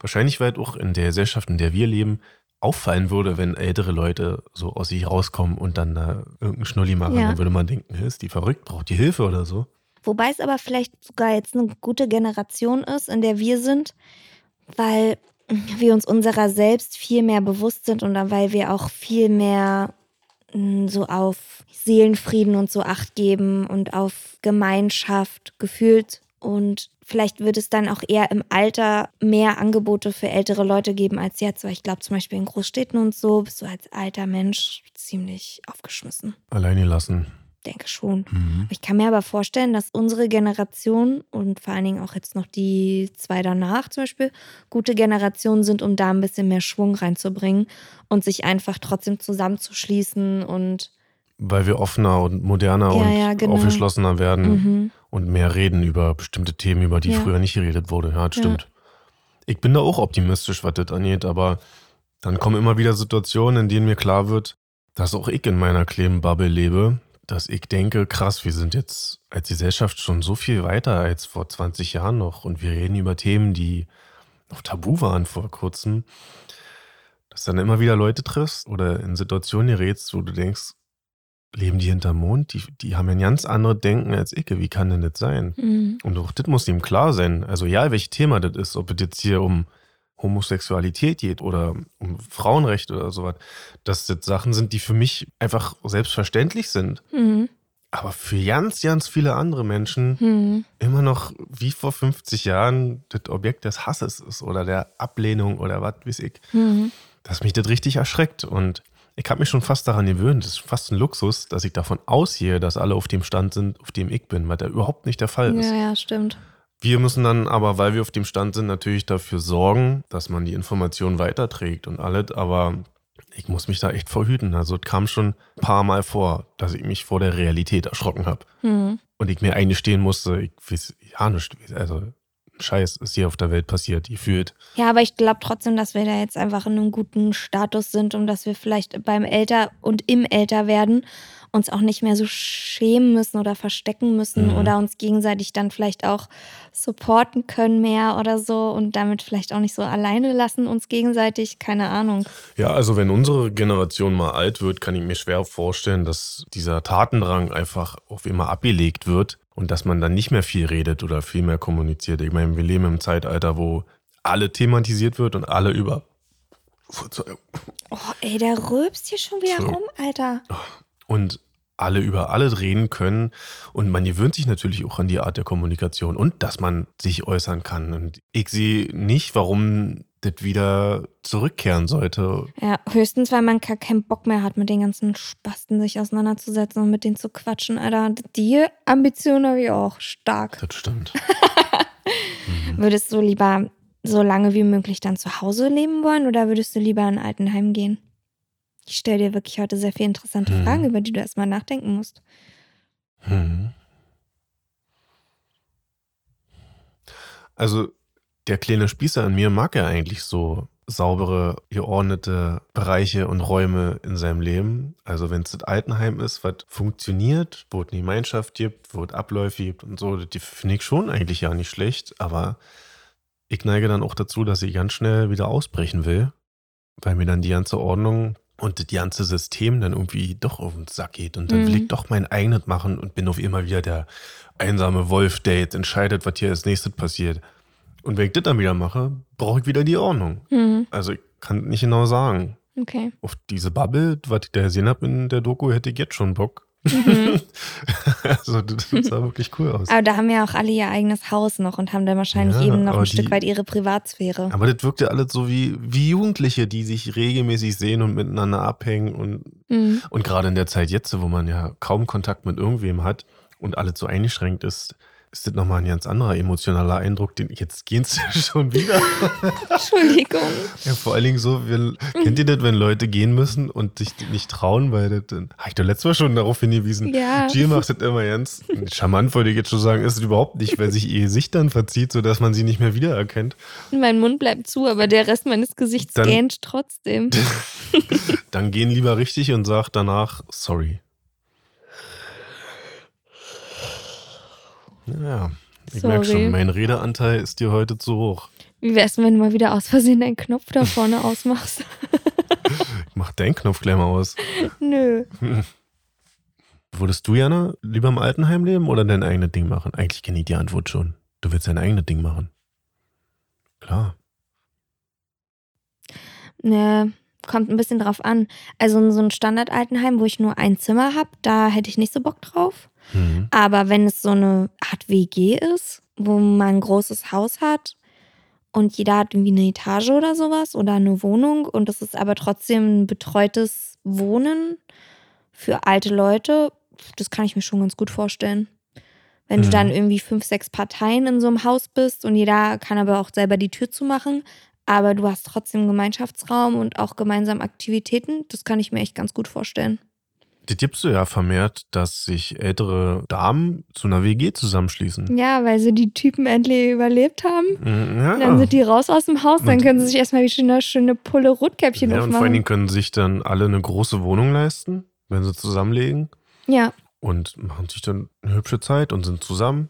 Wahrscheinlich, weil auch in der Gesellschaft, in der wir leben, auffallen würde, wenn ältere Leute so aus sich rauskommen und dann da irgendeinen Schnulli machen. Ja. Dann würde man denken, ist die verrückt, braucht die Hilfe oder so. Wobei es aber vielleicht sogar jetzt eine gute Generation ist, in der wir sind, weil wir uns unserer selbst viel mehr bewusst sind und weil wir auch viel mehr mm, so auf Seelenfrieden und so Acht geben und auf Gemeinschaft gefühlt. Und vielleicht wird es dann auch eher im Alter mehr Angebote für ältere Leute geben als jetzt. Weil ich glaube, zum Beispiel in Großstädten und so bist du als alter Mensch ziemlich aufgeschmissen. Alleine lassen. Denke schon. Mhm. Ich kann mir aber vorstellen, dass unsere Generation und vor allen Dingen auch jetzt noch die zwei danach zum Beispiel gute Generationen sind, um da ein bisschen mehr Schwung reinzubringen und sich einfach trotzdem zusammenzuschließen und Weil wir offener und moderner Ja, und ja, genau. aufgeschlossener werden. mhm. Und mehr reden über bestimmte Themen, über die Ja. früher nicht geredet wurde. Ja, das Ja. stimmt. Ich bin da auch optimistisch, was das angeht, aber dann kommen immer wieder Situationen, in denen mir klar wird, dass auch ich in meiner kleinen Bubble lebe, dass ich denke, krass, wir sind jetzt als Gesellschaft schon so viel weiter als vor 20 Jahren noch und wir reden über Themen, die noch tabu waren vor kurzem, dass dann immer wieder Leute triffst oder in Situationen gerätst, wo du denkst, leben die hinterm Mond? Die, die haben ja ein ganz anderes Denken als ich. Wie kann denn das sein? Mhm. Und auch das muss ihm klar sein. Also ja, welches Thema das ist, ob es jetzt hier um Homosexualität geht oder um Frauenrecht oder sowas, dass das Sachen sind, die für mich einfach selbstverständlich sind. Mhm. Aber für ganz, ganz viele andere Menschen Mhm. immer noch wie vor 50 Jahren das Objekt des Hasses ist oder der Ablehnung oder was weiß ich. Mhm. Dass mich das richtig erschreckt. Und ich habe mich schon fast daran gewöhnt. Es ist fast ein Luxus, dass ich davon ausgehe, dass alle auf dem Stand sind, auf dem ich bin, weil der überhaupt nicht der Fall ist. Ja, ja, stimmt. Wir müssen dann aber, weil wir auf dem Stand sind, natürlich dafür sorgen, dass man die Information weiterträgt und alles. Aber ich muss mich da echt verhüten. Also es kam schon ein paar Mal vor, dass ich mich vor der Realität erschrocken habe. Mhm. Und ich mir eingestehen musste, ich weiß ja nicht, also Scheiß ist hier auf der Welt passiert, gefühlt. Ja, aber ich glaube trotzdem, dass wir da jetzt einfach in einem guten Status sind und dass wir vielleicht beim Älter und im Älterwerden uns auch nicht mehr so schämen müssen oder verstecken müssen Mhm. oder uns gegenseitig dann vielleicht auch supporten können mehr oder so und damit vielleicht auch nicht so alleine lassen uns gegenseitig, keine Ahnung. Ja, also wenn unsere Generation mal alt wird, kann ich mir schwer vorstellen, dass dieser Tatendrang einfach auf immer abgelegt wird und dass man dann nicht mehr viel redet oder viel mehr kommuniziert. Ich meine, wir leben im Zeitalter, wo alle thematisiert wird und alle über. Verzeihung. Oh, ey, der rülpst hier schon wieder So. rum, Alter. Und alle über alle reden können. Und man gewöhnt sich natürlich auch an die Art der Kommunikation und dass man sich äußern kann. Und ich sehe nicht, warum das wieder zurückkehren sollte. Ja, höchstens, weil man gar keinen Bock mehr hat, mit den ganzen Spasten sich auseinanderzusetzen und mit denen zu quatschen. Alter, die Ambition habe ich auch stark. Das stimmt. mhm. Würdest du lieber so lange wie möglich dann zu Hause leben wollen oder würdest du lieber in ein Altenheim gehen? Ich stelle dir wirklich heute sehr viele interessante mhm. Fragen, über die du erstmal nachdenken musst. Mhm. Also, der kleine Spießer in mir mag ja eigentlich so saubere, geordnete Bereiche und Räume in seinem Leben. Also wenn es das Altenheim ist, was funktioniert, wo es eine Gemeinschaft gibt, wo es Abläufe gibt und so, die finde ich schon eigentlich ja nicht schlecht, aber ich neige dann auch dazu, dass ich ganz schnell wieder ausbrechen will, weil mir dann die ganze Ordnung und das ganze System dann irgendwie doch auf den Sack geht. Und dann mhm. will ich doch mein eigenes machen und bin auf immer wieder der einsame Wolf, der jetzt entscheidet, was hier als nächstes passiert. Und wenn ich das dann wieder mache, brauche ich wieder die Ordnung. Mhm. Also ich kann nicht genau sagen. Okay. Auf diese Bubble, was ich da gesehen habe in der Doku, hätte ich jetzt schon Bock. Mhm. also das sah wirklich cool aus. Aber da haben ja auch alle ihr eigenes Haus noch und haben dann wahrscheinlich ja, eben noch ein die, Stück weit ihre Privatsphäre. Aber das wirkt ja alles so wie, wie Jugendliche, die sich regelmäßig sehen und miteinander abhängen. Und, mhm. und gerade in der Zeit jetzt, wo man ja kaum Kontakt mit irgendwem hat und alles so eingeschränkt ist, ist das nochmal ein ganz anderer emotionaler Eindruck, den jetzt gehen sie schon wieder. Entschuldigung. Ja, vor allen Dingen so, wenn, kennt ihr das, wenn Leute gehen müssen und sich nicht trauen, weil das, habe ich doch letztes Mal schon darauf hingewiesen. Ja. Jill macht das immer ganz charmant, wollte ich jetzt schon sagen, ist es überhaupt nicht, weil sich ihr Gesicht dann verzieht, sodass man sie nicht mehr wiedererkennt. Mein Mund bleibt zu, aber der Rest meines Gesichts dann, gähnt trotzdem. dann gehen lieber richtig und sagt danach, sorry. Ja, ich merke schon, mein Redeanteil ist dir heute zu hoch. Wie wär's, wenn du mal wieder aus Versehen deinen Knopf da vorne ausmachst? ich mach deinen Knopf gleich mal aus. Nö. Würdest du, Jana, lieber im Altenheim leben oder dein eigenes Ding machen? Eigentlich kenne ich die Antwort schon. Du willst dein eigenes Ding machen. Klar. Ne, kommt ein bisschen drauf an. Also so ein Standard-Altenheim, wo ich nur ein Zimmer habe, da hätte ich nicht so Bock drauf. Mhm. Aber wenn es so eine Art WG ist, wo man ein großes Haus hat und jeder hat irgendwie eine Etage oder sowas oder eine Wohnung und es ist aber trotzdem ein betreutes Wohnen für alte Leute, das kann ich mir schon ganz gut vorstellen. Wenn mhm. du dann irgendwie fünf, sechs Parteien in so einem Haus bist und jeder kann aber auch selber die Tür zumachen, aber du hast trotzdem Gemeinschaftsraum und auch gemeinsam Aktivitäten, das kann ich mir echt ganz gut vorstellen. Das gibst du ja vermehrt, dass sich ältere Damen zu einer WG zusammenschließen. Ja, weil sie die Typen endlich überlebt haben. Mm, ja. Dann sind die raus aus dem Haus, dann können sie sich erstmal wie schöne, schöne Pulle Rotkäppchen ja, aufmachen. Und vor allen Dingen können sich dann alle eine große Wohnung leisten, wenn sie zusammenlegen. Ja. Und machen sich dann eine hübsche Zeit und sind zusammen.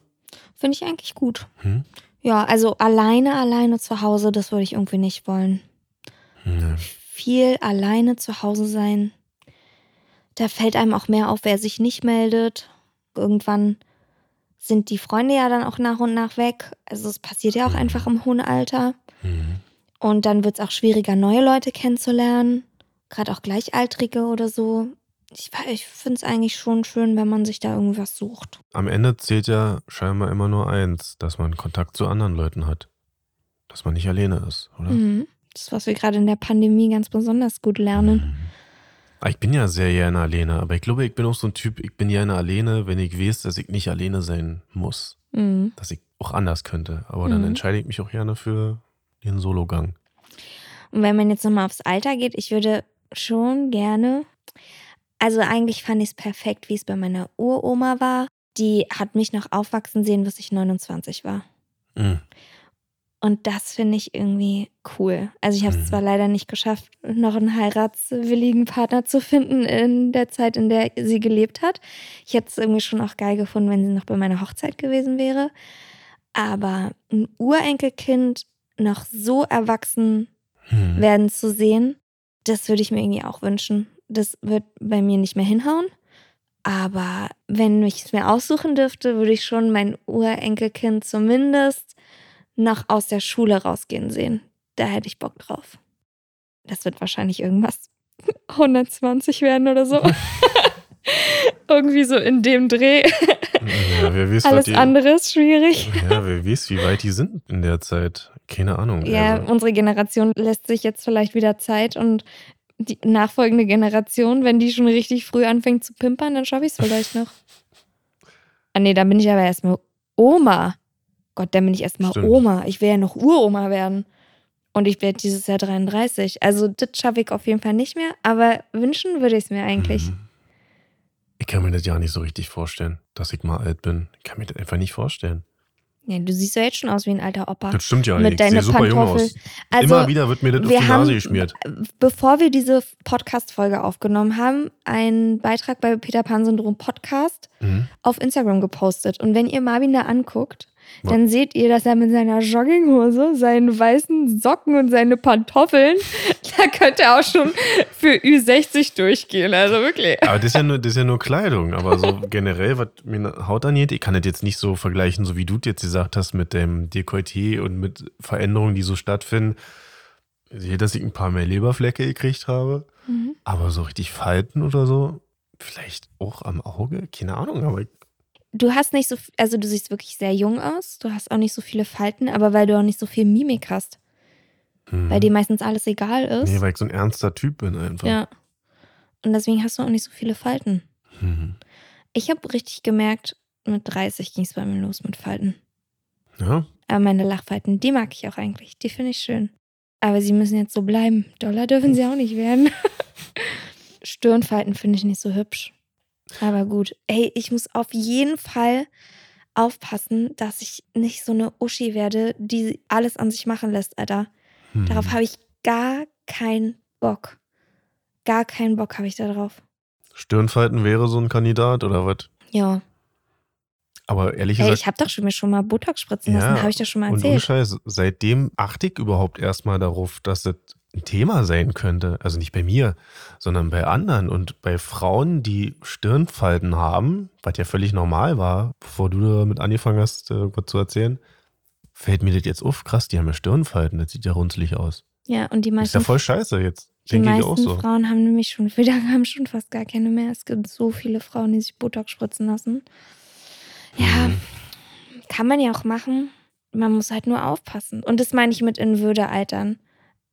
Finde ich eigentlich gut. Hm? Ja, also alleine, alleine zu Hause, das würde ich irgendwie nicht wollen. Nee. Viel alleine zu Hause sein da fällt einem auch mehr auf, wer sich nicht meldet. Irgendwann sind die Freunde ja dann auch nach und nach weg. Also es passiert ja auch mhm. einfach im hohen Alter. Mhm. Und dann wird es auch schwieriger, neue Leute kennenzulernen. Gerade auch Gleichaltrige oder so. Ich, ich finde es eigentlich schon schön, wenn man sich da irgendwas sucht. Am Ende zählt ja scheinbar immer nur eins, dass man Kontakt zu anderen Leuten hat. Dass man nicht alleine ist, oder? Mhm. Das ist, was wir gerade in der Pandemie ganz besonders gut lernen. Mhm. Ah, ich bin ja sehr gerne alleine, aber ich glaube, ich bin auch so ein Typ, ich bin gerne alleine, wenn ich weiß, dass ich nicht alleine sein muss. Mhm. Dass ich auch anders könnte. Aber dann mhm. entscheide ich mich auch gerne für den Sologang. Und wenn man jetzt nochmal aufs Alter geht, ich würde schon gerne, also eigentlich fand ich es perfekt, wie es bei meiner Uroma war. Die hat mich noch aufwachsen sehen, bis ich 29 war. Mhm. Und das finde ich irgendwie cool. Also ich habe es mhm. zwar leider nicht geschafft, noch einen heiratswilligen Partner zu finden in der Zeit, in der sie gelebt hat. Ich hätte es irgendwie schon auch geil gefunden, wenn sie noch bei meiner Hochzeit gewesen wäre. Aber ein Urenkelkind noch so erwachsen mhm. werden zu sehen, das würde ich mir irgendwie auch wünschen. Das wird bei mir nicht mehr hinhauen. Aber wenn ich es mir aussuchen dürfte, würde ich schon mein Urenkelkind zumindest noch aus der Schule rausgehen sehen. Da hätte ich Bock drauf. Das wird wahrscheinlich irgendwas 120 werden oder so. Irgendwie so in dem Dreh. Ja, wer weiß, was Alles die, andere ist schwierig. Ja, wer weiß, wie weit die sind in der Zeit. Keine Ahnung. Ja, Also, unsere Generation lässt sich jetzt vielleicht wieder Zeit und die nachfolgende Generation, wenn die schon richtig früh anfängt zu pimpern, dann schaffe ich es vielleicht noch. Ah nee, dann bin ich aber erstmal Oma. Gott, dann bin ich erstmal Stimmt. Oma. Ich will ja noch Uroma werden. Und ich werde dieses Jahr 33. Also das schaffe ich auf jeden Fall nicht mehr, aber wünschen würde ich es mir eigentlich. Mhm. Ich kann mir das ja nicht so richtig vorstellen, dass ich mal alt bin. Ich kann mir das einfach nicht vorstellen. Ja, du siehst ja jetzt schon aus wie ein alter Opa. Das stimmt ja Mit. Ich deiner super jung aus. Also, Immer wieder wird mir das auf die haben, Nase geschmiert. bevor wir diese Podcast-Folge aufgenommen haben, einen Beitrag bei Peter Pan-Syndrom Podcast Mhm. auf Instagram gepostet. Und wenn ihr Marvin da anguckt. Dann seht ihr, dass er mit seiner Jogginghose, seinen weißen Socken und seine Pantoffeln, da könnte er auch schon für Ü60 durchgehen. Also wirklich. Aber das ist, ja nur, das ist ja nur Kleidung. Aber so generell, was mir Haut angeht, ich kann das jetzt nicht so vergleichen, so wie du jetzt gesagt hast, mit dem Dekolleté und mit Veränderungen, die so stattfinden. Ich sehe, dass ich ein paar mehr Leberflecke gekriegt habe. Mhm. Aber so richtig Falten oder so, vielleicht auch am Auge, keine Ahnung. Aber ich, Du hast nicht so, also du siehst wirklich sehr jung aus. Du hast auch nicht so viele Falten, aber weil du auch nicht so viel Mimik hast, hm. weil dir meistens alles egal ist. Nee, weil ich so ein ernster Typ bin einfach. Ja. Und deswegen hast du auch nicht so viele Falten. Mhm. Ich habe richtig gemerkt, mit 30 ging es bei mir los mit Falten. Ja, Aber meine Lachfalten, die mag ich auch eigentlich. Die finde ich schön. Aber sie müssen jetzt so bleiben. Doller dürfen sie auch nicht werden. Stirnfalten finde ich nicht so hübsch. Aber gut. Ey, ich muss auf jeden Fall aufpassen, dass ich nicht so eine Uschi werde, die alles an sich machen lässt, Alter. Mhm. Darauf habe ich gar keinen Bock. Gar keinen Bock habe ich da drauf. Stirnfalten wäre so ein Kandidat oder was? Ja. Aber ehrlich Ey, gesagt, ich habe doch schon mir schon mal Botox spritzen Ja, lassen, habe ich doch schon mal und erzählt. Scheiß, seitdem achte ich überhaupt erstmal darauf, dass das ein Thema sein könnte. Also nicht bei mir, sondern bei anderen. Und bei Frauen, die Stirnfalten haben, was ja völlig normal war, bevor du damit angefangen hast, äh, was zu erzählen, fällt mir das jetzt auf. Krass, die haben ja Stirnfalten. Das sieht ja runzlig aus. Ja, und die Ist meisten ja voll scheiße jetzt. Die meisten auch so. Frauen haben nämlich schon, wir haben schon fast gar keine mehr. Es gibt so viele Frauen, die sich Botox spritzen lassen. Ja, Mhm. kann man ja auch machen. Man muss halt nur aufpassen. Und das meine ich mit in Würde altern.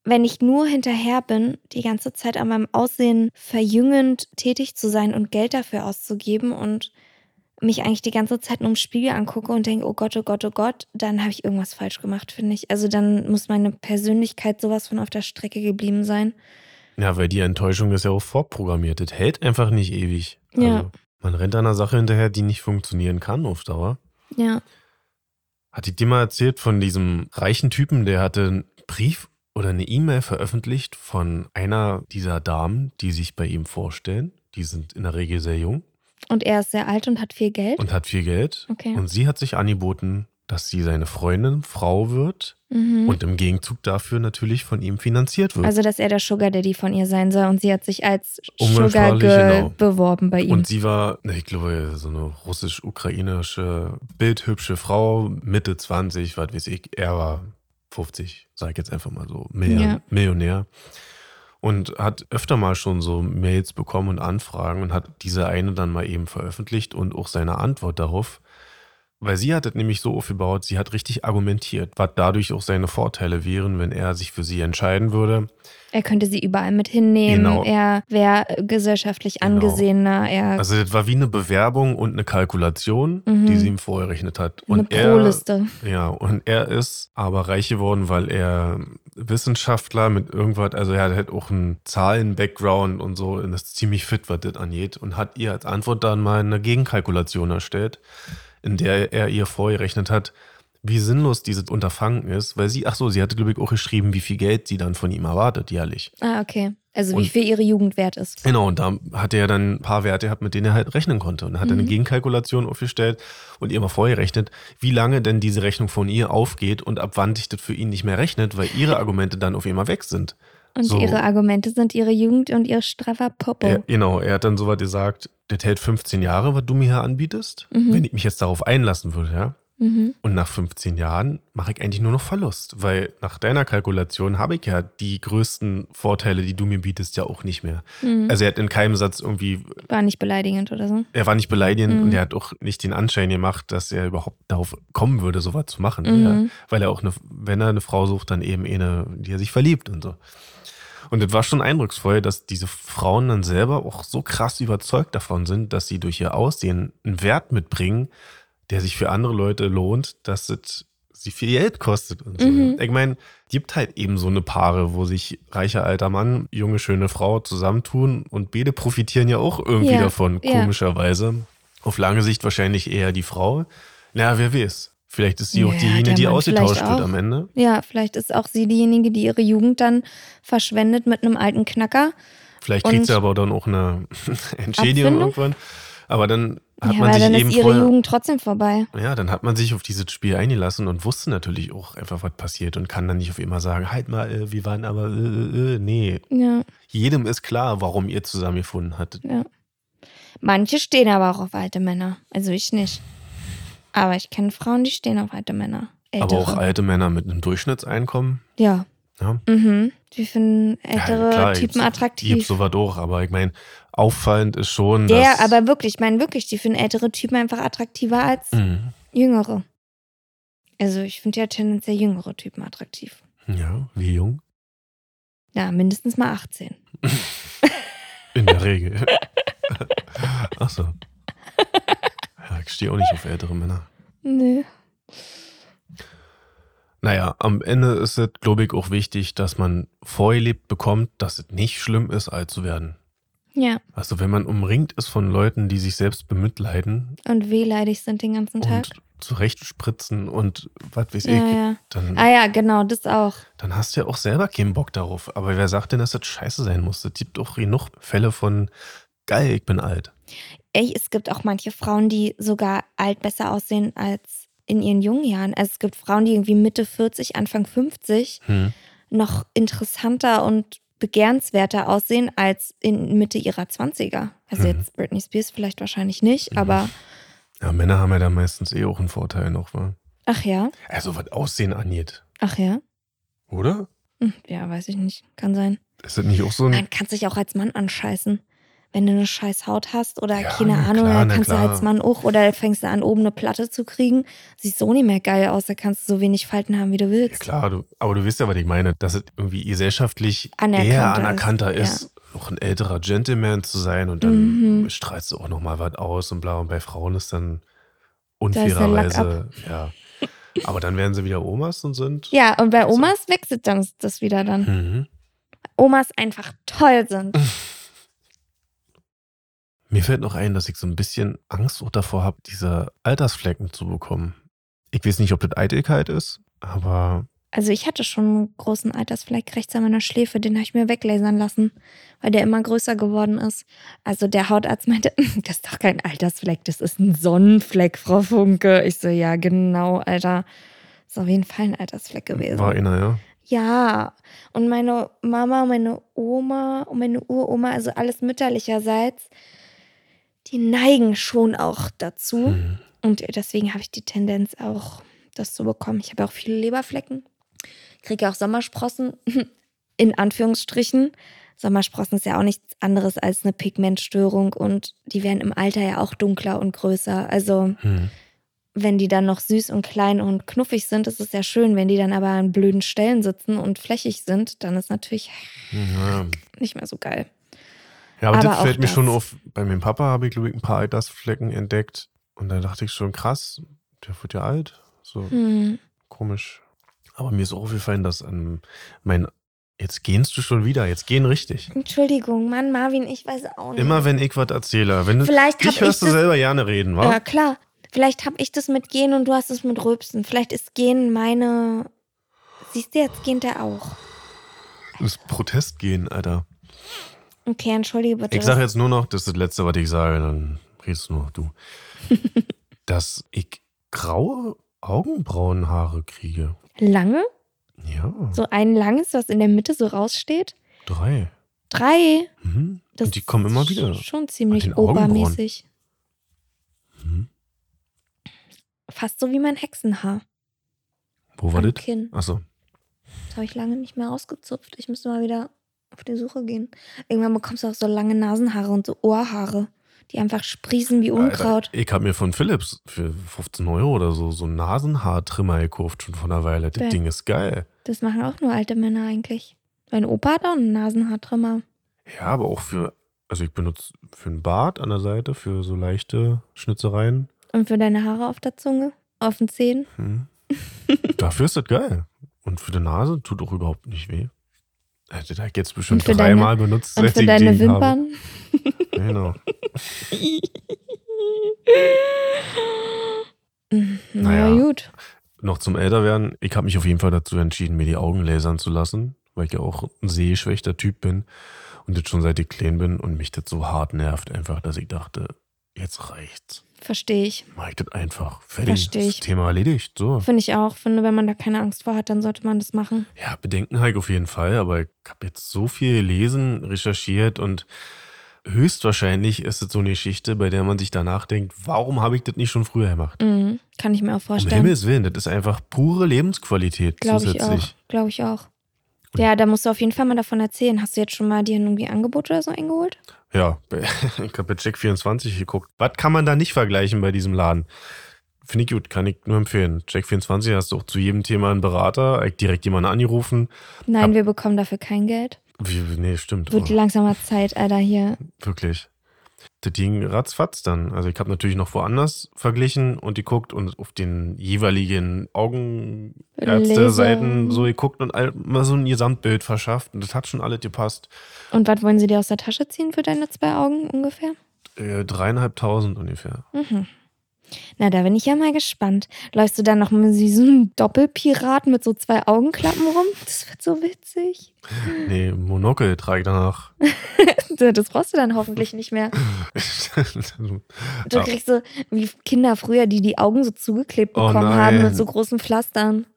Wenn ich nur hinterher bin, die ganze Zeit an meinem Aussehen verjüngend tätig zu sein und Geld dafür auszugeben und mich eigentlich die ganze Zeit nur im Spiegel angucke und denke, oh Gott, oh Gott, oh Gott, dann habe ich irgendwas falsch gemacht, finde ich. Also dann muss meine Persönlichkeit sowas von auf der Strecke geblieben sein. Ja, weil die Enttäuschung ist ja auch vorprogrammiert. Das hält einfach nicht ewig. Ja. Also, man rennt einer Sache hinterher, die nicht funktionieren kann auf Dauer. Ja. Hat die dir mal erzählt von diesem reichen Typen, der hatte einen Brief oder eine E-Mail veröffentlicht von einer dieser Damen, die sich bei ihm vorstellen. Die sind in der Regel sehr jung Und er ist sehr alt und hat viel Geld. und hat viel Geld. Okay. Und sie hat sich angeboten, dass sie seine Freundin, Frau wird Mhm. und im Gegenzug dafür natürlich von ihm finanziert wird. Also, dass er der Sugar Daddy von ihr sein soll und sie hat sich als Sugar Girl genau. beworben bei ihm. Und sie war, ich glaube, so eine russisch-ukrainische, bildhübsche Frau, Mitte 20, was weiß ich. Er war 50, sag ich jetzt einfach mal so, Million, Ja. Millionär. Und hat öfter mal schon so Mails bekommen und Anfragen und hat diese eine dann mal eben veröffentlicht und auch seine Antwort darauf. Weil sie hat es nämlich so aufgebaut, sie hat richtig argumentiert, was dadurch auch seine Vorteile wären, wenn er sich für sie entscheiden würde. er könnte sie überall mit hinnehmen. Genau. Er wäre gesellschaftlich Genau. angesehener. Er Also das war wie eine Bewerbung und eine Kalkulation, Mhm. die sie ihm vorgerechnet hat. eine Und er, Pro-Liste. ja, und er ist aber reich geworden, weil er Wissenschaftler mit irgendwas, also er hat halt auch einen Zahlen-Background und so und ist ziemlich fit, was das angeht und hat ihr als Antwort dann mal eine Gegenkalkulation erstellt, in der er ihr vorgerechnet hat, wie sinnlos dieses Unterfangen ist, weil sie, ach so, sie hatte glaube ich auch geschrieben, wie viel Geld sie dann von ihm erwartet jährlich. Ah, okay. Also, wie Und- viel ihre Jugend wert ist. Genau, und da hat er ja dann ein paar Werte gehabt, mit denen er halt rechnen konnte. Und dann hat er eine Mhm. Gegenkalkulation aufgestellt und ihr mal vorgerechnet, wie lange denn diese Rechnung von ihr aufgeht und ab wann sich das für ihn nicht mehr rechnet, weil ihre Argumente dann auf einmal weg sind. Und So. ihre Argumente sind ihre Jugend und ihr straffer Popo. Er, genau, er hat dann so was gesagt, das hält 15 Jahre, was du mir hier anbietest, Mhm. wenn ich mich jetzt darauf einlassen würde, ja. Mhm. Und nach 15 Jahren mache ich eigentlich nur noch Verlust, weil nach deiner Kalkulation habe ich ja die größten Vorteile, die du mir bietest, ja auch nicht mehr. Mhm. Also er hat in keinem Satz irgendwie, War nicht beleidigend oder so. er war nicht beleidigend Mhm. und er hat auch nicht den Anschein gemacht, dass er überhaupt darauf kommen würde, sowas zu machen. Mhm. Ja, weil er auch, eine, wenn er eine Frau sucht, dann eben eine, die er sich verliebt und so. Und das war schon eindrucksvoll, dass diese Frauen dann selber auch so krass überzeugt davon sind, dass sie durch ihr Aussehen einen Wert mitbringen, der sich für andere Leute lohnt, dass es sie viel Geld kostet. Und so. Mhm. Ich meine, gibt halt eben so eine Paare, wo sich reicher alter Mann, junge, schöne Frau zusammentun und beide profitieren ja auch irgendwie Ja, davon, ja. komischerweise. Auf lange Sicht wahrscheinlich eher die Frau. Na, wer weiß. Vielleicht ist sie auch Ja, diejenige, die ausgetauscht wird am Ende. Ja, vielleicht ist auch sie diejenige, die ihre Jugend dann verschwendet mit einem alten Knacker. Vielleicht kriegt sie aber dann auch eine Entschädigung Abfindung? irgendwann. Aber dann hat ja, man sich dann eben ist ihre vorher, Jugend trotzdem vorbei. ja, dann hat man sich auf dieses Spiel eingelassen und wusste natürlich auch einfach, was passiert und kann dann nicht auf immer sagen, halt mal, äh, wir waren aber, äh, äh, äh. nee. Ja, Jedem ist klar, warum ihr zusammengefunden hattet. ja. Manche stehen aber auch auf alte Männer. Also ich nicht. Aber ich kenne Frauen, die stehen auf alte Männer. Ältere. Aber auch alte Männer mit einem Durchschnittseinkommen, Ja. ja. Mhm. Die finden ältere klar, Typen gibt's- attraktiv. Gibt's sowas auch, aber ich meine, auffallend ist schon, dass... aber wirklich, ich meine wirklich, die finden ältere Typen einfach attraktiver als Mhm. jüngere. Also ich finde ja tendenziell jüngere Typen attraktiv. Ja, wie jung? Ja, mindestens mal 18. In der Regel. Ach so. Ja, ich stehe auch nicht auf ältere Männer. Nö. Naja, am Ende ist es, glaube ich, auch wichtig, dass man vorgelebt bekommt, dass es nicht schlimm ist, alt zu werden. Ja, Also wenn man umringt ist von Leuten, die sich selbst bemitleiden und wehleidig sind den ganzen Tag. und zurechtspritzen und was weiß Ja, ich, ja. dann, Ah ja, genau, das auch. dann hast du ja auch selber keinen Bock darauf. Aber wer sagt denn, dass das scheiße sein muss? Es gibt auch genug Fälle von, geil, ich bin alt. Ey, es gibt auch manche Frauen, die sogar alt besser aussehen als in ihren jungen Jahren. Also es gibt Frauen, die irgendwie Mitte 40, Anfang 50 Hm. noch interessanter und begehrenswerter aussehen als in Mitte ihrer 20er. Also Mhm. jetzt Britney Spears vielleicht wahrscheinlich nicht, Mhm. aber Ja, Männer haben ja da meistens eh auch einen Vorteil noch, wa? ach ja, Also was Aussehen angeht, ach ja. oder? Hm, Ja, weiß ich nicht. Kann sein. Ist das nicht auch so ein... Man kann sich auch als Mann anscheißen. Wenn du eine scheiß Haut hast oder Ja, keine Ahnung, klar, dann kannst du als Mann auch oder fängst du an, oben eine Platte zu kriegen. Siehst so nicht mehr geil aus, da kannst du so wenig Falten haben, wie du Ja, willst. klar, du, aber du weißt ja, was ich meine, dass es irgendwie gesellschaftlich Anerkannter eher ist, anerkannter ja. ist, auch ein älterer Gentleman zu sein und dann Mhm. strahlst du auch nochmal was aus und bla. Und bei Frauen ist dann ist unfairerweise, ja. Aber dann werden sie wieder Omas und sind. Ja, und bei Omas wechselt dann das wieder dann. Mhm. Omas einfach toll sind. Mir fällt noch ein, dass ich so ein bisschen Angst auch davor habe, diese Altersflecken zu bekommen. Ich weiß nicht, ob das Eitelkeit ist, aber Also ich hatte schon einen großen Altersfleck rechts an meiner Schläfe, den habe ich mir weglasern lassen, weil der immer größer geworden ist. Also der Hautarzt meinte, das ist doch kein Altersfleck, das ist ein Sonnenfleck, Frau Funke. Ich so, ja genau, Alter. Ist auf jeden Fall ein Altersfleck gewesen. war einer, ja. Ja, und meine Mama, meine Oma und meine Uroma, also alles mütterlicherseits, die neigen schon auch dazu. Mhm. Und deswegen habe ich die Tendenz auch, das zu bekommen. Ich habe auch viele Leberflecken, kriege auch Sommersprossen, in Anführungsstrichen. Sommersprossen ist ja auch nichts anderes als eine Pigmentstörung und die werden im Alter ja auch dunkler und größer. Also Mhm. wenn die dann noch süß und klein und knuffig sind, ist es ja schön. Wenn die dann aber an blöden Stellen sitzen und flächig sind, dann ist natürlich Ja. nicht mehr so geil. Ja, aber, Aber das fällt mir schon auf. Bei meinem Papa habe ich, glaube ich, ein paar Altersflecken entdeckt. Und da dachte ich schon, krass, der wird ja alt. So Hm. komisch. Aber mir ist auch aufgefallen, dass ähm, mein. Jetzt gehst du schon wieder, jetzt gehen richtig. Entschuldigung, Mann, Marvin, ich weiß auch nicht. Immer wenn ich was erzähle. Wenn du, Vielleicht dich hörst ich du selber gerne reden, wa? Ja, klar. Vielleicht habe ich das mit Gehen und du hast es mit Rülpsen. Vielleicht ist Gehen meine. Siehst du, jetzt geht der auch. Das Protestgehen, Alter. Okay, entschuldige bitte. Ich sage jetzt nur noch, das ist das Letzte, was ich sage, dann redest nur noch du. dass ich graue Augenbrauenhaare kriege. Lange? Ja, So ein langes, was in der Mitte so raussteht? drei. Drei? Mhm. Das Und die kommen immer wieder. ist Schon ziemlich obermäßig. Mhm. Fast so wie mein Hexenhaar. Wo war am das? Kinn. Achso. Das habe ich lange nicht mehr ausgezupft. Ich müsste mal wieder auf die Suche gehen. Irgendwann bekommst du auch so lange Nasenhaare und so Ohrhaare, die einfach sprießen wie Unkraut. Alter, ich habe mir von Philips für 15 Euro oder so so einen Nasenhaartrimmer gekauft schon vor einer Weile. Das Ja. Ding ist geil. Das machen auch nur alte Männer eigentlich. Mein Opa hat auch einen Nasenhaartrimmer. Ja, aber auch für, also ich benutze für einen Bart an der Seite, für so leichte Schnitzereien. Und für deine Haare auf der Zunge, auf den Zähnen. Hm. Dafür ist das geil. Und für die Nase tut auch überhaupt nicht weh. Also da jetzt bestimmt dreimal benutzt, Und für deine. Wimpern. Genau. Na Naja. gut. Noch zum Älterwerden. Ich habe mich auf jeden Fall dazu entschieden, mir die Augen lasern zu lassen, weil ich ja auch ein sehschwächter Typ bin und das schon seit ich klein bin und mich das so hart nervt einfach, dass ich dachte, jetzt reicht's. Verstehe ich. Mach ich das einfach. Fertig. Versteh ich. Das Thema erledigt. So. Finde ich auch. Finde, wenn man da keine Angst vor hat, dann sollte man das machen. Ja, Bedenken habe ich auf jeden Fall, aber ich habe jetzt so viel gelesen, recherchiert und höchstwahrscheinlich ist es so eine Geschichte, bei der man sich danach denkt, warum habe ich das nicht schon früher gemacht? Mhm. Kann ich mir auch Um vorstellen. Himmels Willen, das ist einfach pure Lebensqualität Glaube ich zusätzlich. auch. Glaube ich auch. Ja, da musst du auf jeden Fall mal davon erzählen. Hast du jetzt schon mal dir irgendwie Angebote oder so eingeholt? Ja, ich habe bei Check24 geguckt. Was kann man da nicht vergleichen bei diesem Laden? Finde ich gut, kann ich nur empfehlen. Check24 hast du auch zu jedem Thema einen Berater, direkt jemanden angerufen. Nein, Hab- wir bekommen dafür kein Geld. Wie, nee, stimmt. Wird Oh, langsam mal Zeit, Alter, hier. wirklich. Das ging ratzfatz dann. Also ich habe natürlich noch woanders verglichen und geguckt und auf den jeweiligen Augenärzte-Seiten so geguckt und all- mal so ein Gesamtbild verschafft. Und das hat schon alles gepasst. Und was wollen sie dir aus der Tasche ziehen für deine zwei Augen ungefähr? Äh, dreieinhalbtausend ungefähr. Mhm. Na, da bin ich ja mal gespannt. Läufst du dann noch mit so einem Doppelpirat mit so zwei Augenklappen rum? Das wird so witzig. Nee, Monokel trage ich danach. Das brauchst du dann hoffentlich nicht mehr. Du kriegst so wie Kinder früher, die die Augen so zugeklebt Oh bekommen haben nein. mit so großen Pflastern.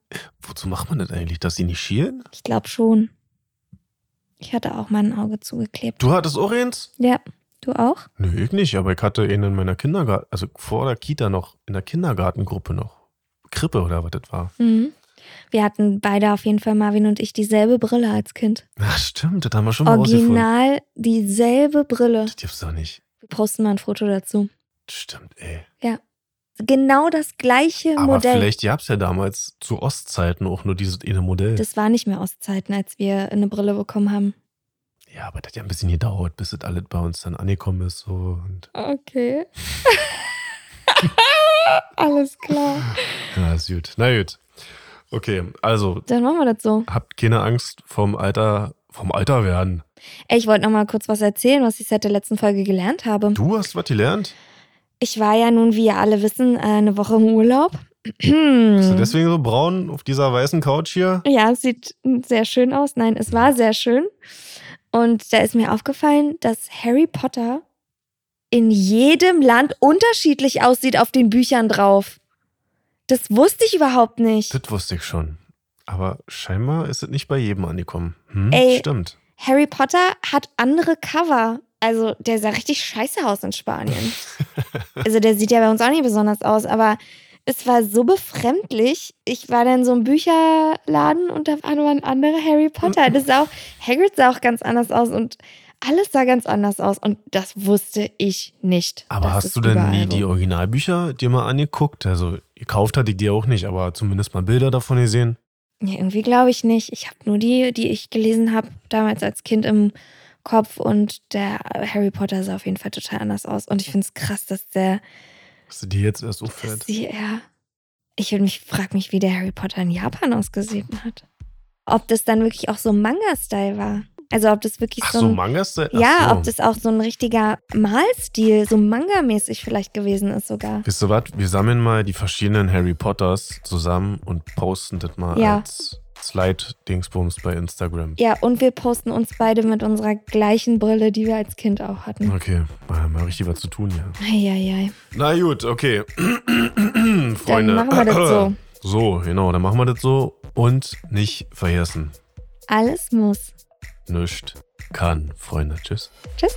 Wozu macht man das eigentlich, dass sie nicht schielen? Ich glaube schon. Ich hatte auch mal ein Auge zugeklebt. Du hattest auch eins? Ja, du auch? Nö, ich nicht, aber ich hatte ihn in meiner Kindergarten, also vor der Kita noch, in der Kindergartengruppe noch. Krippe oder was das war. Mhm. Wir hatten beide auf jeden Fall, Marvin und ich, dieselbe Brille als Kind. Ja, stimmt, das haben wir schon mal. Original dieselbe Brille. Das gibt's doch nicht. Wir posten mal ein Foto dazu. Stimmt, ey. Genau das gleiche Aber Modell. vielleicht gab's ja damals zu Ostzeiten auch nur dieses eine Modell. Das war nicht mehr Ostzeiten, als wir eine Brille bekommen haben. Ja, aber das hat ja ein bisschen gedauert, bis das alles bei uns dann angekommen ist. So. Und, Okay. Alles klar. ja, ist gut. Na gut. Okay, also Dann machen wir das so. habt keine Angst vom Alter, vom Alter werden. Ey, ich wollte noch mal kurz was erzählen, was ich seit der letzten Folge gelernt habe. Du hast was gelernt? Ich war ja nun, wie ihr alle wissen, äh, eine Woche im Urlaub. Bist du deswegen so braun auf dieser weißen Couch hier? Ja, es sieht sehr schön aus. Nein, es war sehr schön. Und da ist mir aufgefallen, dass Harry Potter in jedem Land unterschiedlich aussieht auf den Büchern drauf. Das wusste ich überhaupt nicht. Das wusste ich schon. Aber scheinbar ist es nicht bei jedem angekommen. Hm, Ey. Stimmt. Harry Potter hat andere Cover. Also, der sah richtig scheiße aus in Spanien. also, der sieht ja bei uns auch nicht besonders aus, aber es war so befremdlich. Ich war dann in so einem Bücherladen und da waren andere Harry Potter. Das sah auch, Hagrid sah auch ganz anders aus und alles sah ganz anders aus und das wusste ich nicht. Aber hast du denn überall die, Originalbücher dir mal angeguckt? Also, gekauft hatte ich die auch nicht, aber zumindest mal Bilder davon gesehen. Ja, irgendwie glaube ich nicht. Ich habe nur die, die ich gelesen habe, damals als Kind im Kopf und der Harry Potter sah auf jeden Fall total anders aus. Und ich finde es krass, dass der, Dass du die jetzt erst auffällt. sie, ja, ich mich, frage mich, wie der Harry Potter in Japan ausgesehen hat. Ob das dann wirklich auch so Manga-Style war. Also ob das wirklich Ach so so, ein, Mangas? Ach ja, so. ob das auch so ein richtiger Malstil, so Manga-mäßig vielleicht gewesen ist sogar. Wisst ihr was? Wir sammeln mal die verschiedenen Harry Potters zusammen und posten das mal Ja. als Slide-Dingsbums bei Instagram. Ja, und wir posten uns beide mit unserer gleichen Brille, die wir als Kind auch hatten. Okay, mal, mal richtig was zu tun hier. Eieiei. Na gut, okay. Dann Freunde. machen wir das so. So, genau, dann machen wir das so. Und nicht vergessen, Alles muss. nischt kann, Freunde. Tschüss. Tschüss.